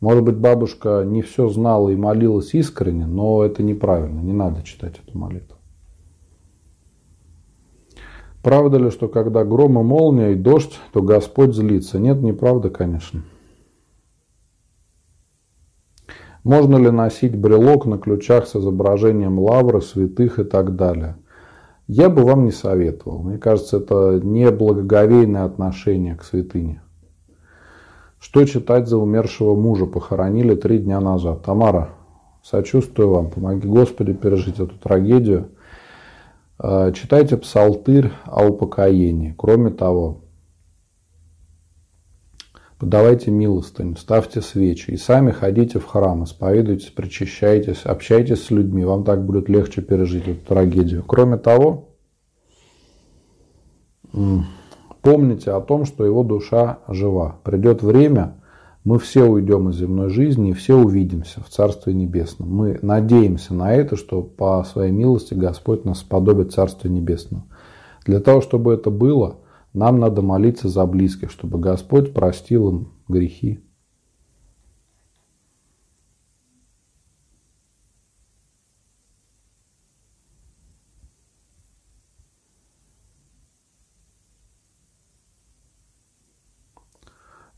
Может быть, бабушка не все знала и молилась искренне, но это неправильно, не надо читать эту молитву. Правда ли, что когда гром и молния и дождь, то Господь злится? Нет, неправда, конечно. Можно ли носить брелок на ключах с изображением лавры, святых и так далее? Я бы вам не советовал. Мне кажется, это не благоговейное отношение к святыне. Что читать за умершего мужа? Похоронили три дня назад. Тамара, сочувствую вам. Помоги Господи пережить эту трагедию. Э, читайте псалтырь о упокоении. Кроме того, подавайте милостыню, ставьте свечи и сами ходите в храм, исповедуйтесь, причащайтесь, общайтесь с людьми, вам так будет легче пережить эту трагедию. Кроме того, помните о том, что его душа жива. Придет время, мы все уйдем из земной жизни и все увидимся в Царстве Небесном. Мы надеемся на это, что по своей милости Господь нас сподобит Царствию Небесному. Для того, чтобы это было, нам надо молиться за близких, чтобы Господь простил им грехи.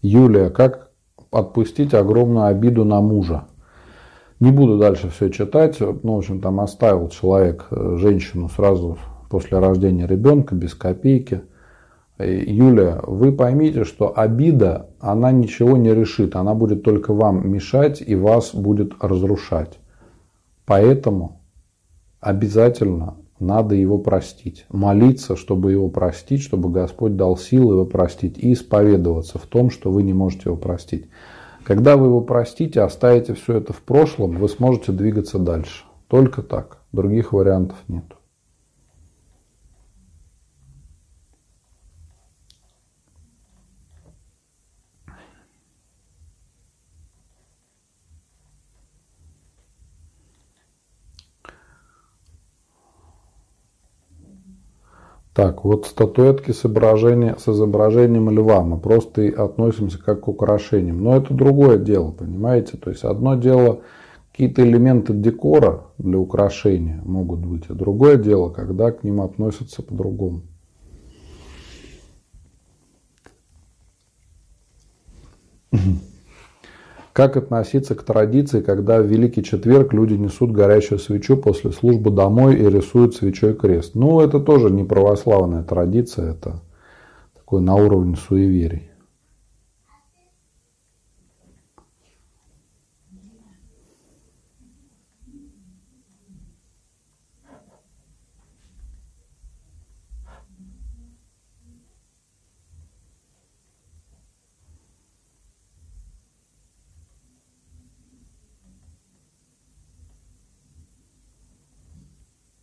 Юлия, как отпустить огромную обиду на мужа? Не буду дальше все читать. Ну, в общем, там оставил человек э, женщину сразу после рождения ребенка, без копейки. Юлия, вы поймите, что обида, она ничего не решит, она будет только вам мешать и вас будет разрушать. Поэтому обязательно надо его простить. Молиться, чтобы его простить, чтобы Господь дал силы его простить и исповедоваться в том, что вы не можете его простить. Когда вы его простите, оставите все это в прошлом, вы сможете двигаться дальше. Только так. Других вариантов нет. Так, вот статуэтки с, изображением, с изображением льва. Мы просто относимся как к украшениям. Но это другое дело, понимаете? То есть одно дело какие-то элементы декора для украшения могут быть, а другое дело, когда к ним относятся по-другому. Mm-hmm. Как относиться к традиции, когда в Великий Четверг люди несут горящую свечу после службы домой и рисуют свечой крест? Ну, это тоже не православная традиция, это такой на уровне суеверий.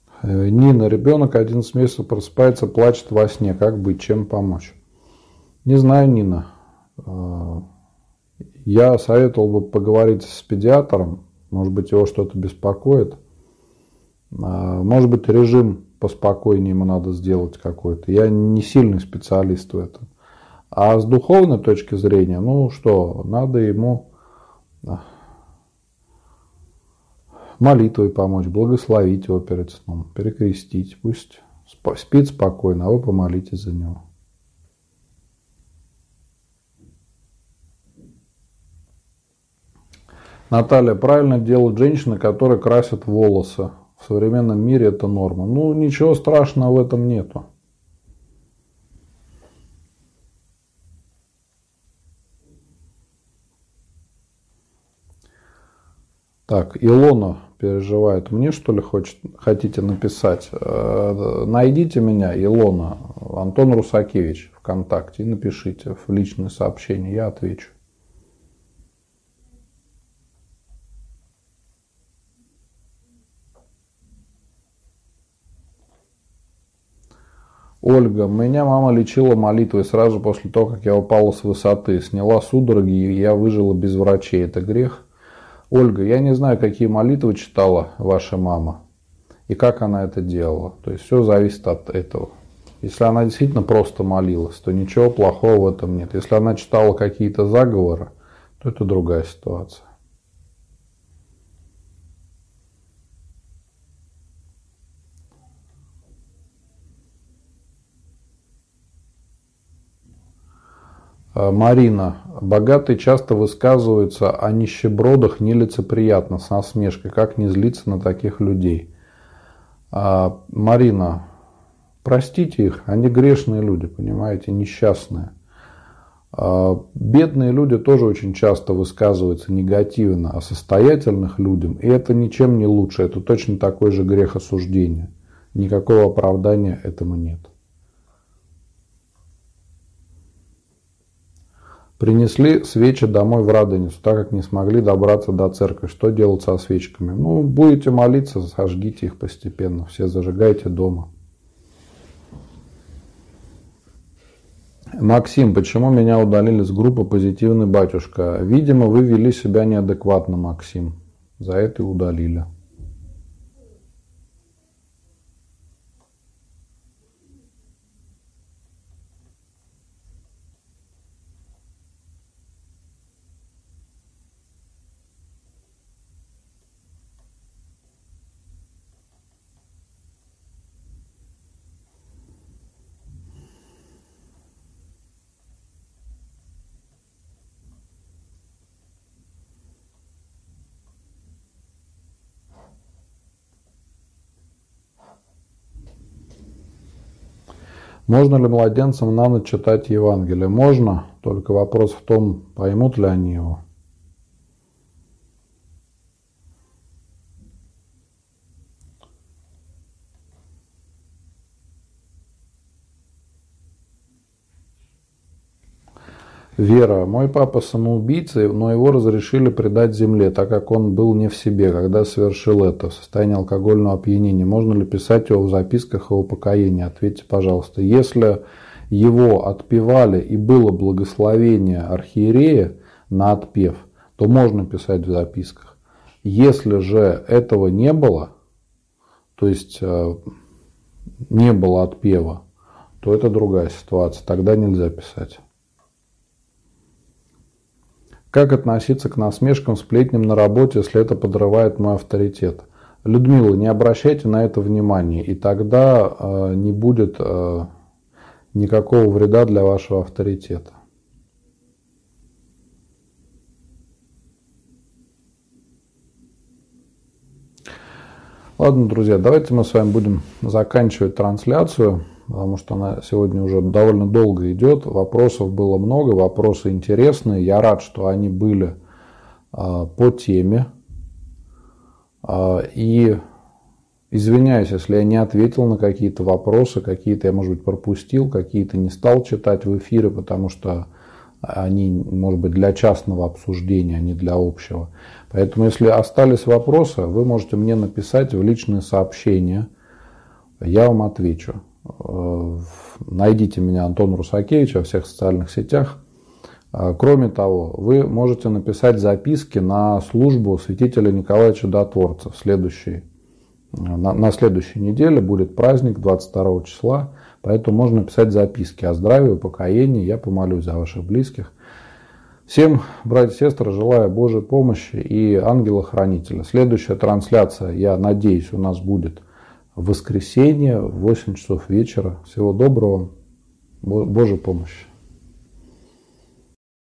Э, Нина, ребенок 11 месяцев просыпается, плачет во сне. Как быть, чем помочь? Не знаю, Нина. Э, я советовал бы поговорить с педиатром. Может быть, его что-то беспокоит. Э, может быть, режим поспокойнее ему надо сделать какой-то. Я не сильный специалист в этом. А с духовной точки зрения, ну что, надо ему молитвой помочь, благословить его перед сном, перекрестить. Пусть спит спокойно, а вы помолитесь за него. Наталья, правильно делают женщины, которые красят волосы. В современном мире это норма. Ну, ничего страшного в этом нету. Так, Илона переживает. Мне что ли хочет, хотите написать? Э, найдите меня, Илона, Антон Русакевич ВКонтакте и напишите в личное сообщение, я отвечу. Ольга, меня мама лечила молитвой сразу после того, как я упала с высоты. Сняла судороги, и я выжила без врачей. Это грех? Ольга, я не знаю, какие молитвы читала ваша мама и как она это делала. То есть все зависит от этого. Если она действительно просто молилась, то ничего плохого в этом нет. Если она читала какие-то заговоры, то это другая ситуация. Марина. Богатые часто высказываются о нищебродах нелицеприятно, с насмешкой. Как не злиться на таких людей? А, Марина. Простите их, они грешные люди, понимаете, несчастные. А, бедные люди тоже очень часто высказываются негативно о состоятельных людях, и это ничем не лучше, это точно такой же грех осуждения. Никакого оправдания этому нет. Принесли свечи домой в Радоницу, так как не смогли добраться до церкви. Что делать со свечками? Ну, будете молиться, сожгите их постепенно. Все зажигайте дома. Максим, почему меня удалили с группы «Позитивный батюшка»? Видимо, вы вели себя неадекватно, Максим. За это и удалили. Можно ли младенцам на ночь читать Евангелие? Можно, только вопрос в том, поймут ли они его. Вера. Мой папа самоубийца, но его разрешили предать земле, так как он был не в себе, когда совершил это, в состоянии алкогольного опьянения. Можно ли писать его в записках о упокоении? Ответьте, пожалуйста. Если его отпевали и было благословение архиерея на отпев, то можно писать в записках. Если же этого не было, то есть э, не было отпева, то это другая ситуация, тогда нельзя писать. Как относиться к насмешкам, сплетням на работе, если это подрывает мой авторитет? Людмила, не обращайте на это внимания, и тогда э, не будет э, никакого вреда для вашего авторитета. Ладно, друзья, давайте мы с вами будем заканчивать трансляцию потому что она сегодня уже довольно долго идет. Вопросов было много, вопросы интересные. Я рад, что они были а, по теме. А, и извиняюсь, если я не ответил на какие-то вопросы, какие-то я, может быть, пропустил, какие-то не стал читать в эфире, потому что они, может быть, для частного обсуждения, а не для общего. Поэтому, если остались вопросы, вы можете мне написать в личные сообщения, я вам отвечу. Э, найдите меня, Антон Русакевич, во всех социальных сетях. Э, кроме того, вы можете написать записки на службу святителя Николая Чудотворца в следующей, э, на, на следующей неделе будет праздник 22 числа, поэтому можно писать записки о здравии, упокоении, я помолюсь за ваших близких. Всем, братья и сестры, желаю Божьей помощи и ангела-хранителя. Следующая трансляция, я надеюсь, у нас будет – воскресенье в 8 часов вечера. Всего доброго. Божьей помощи.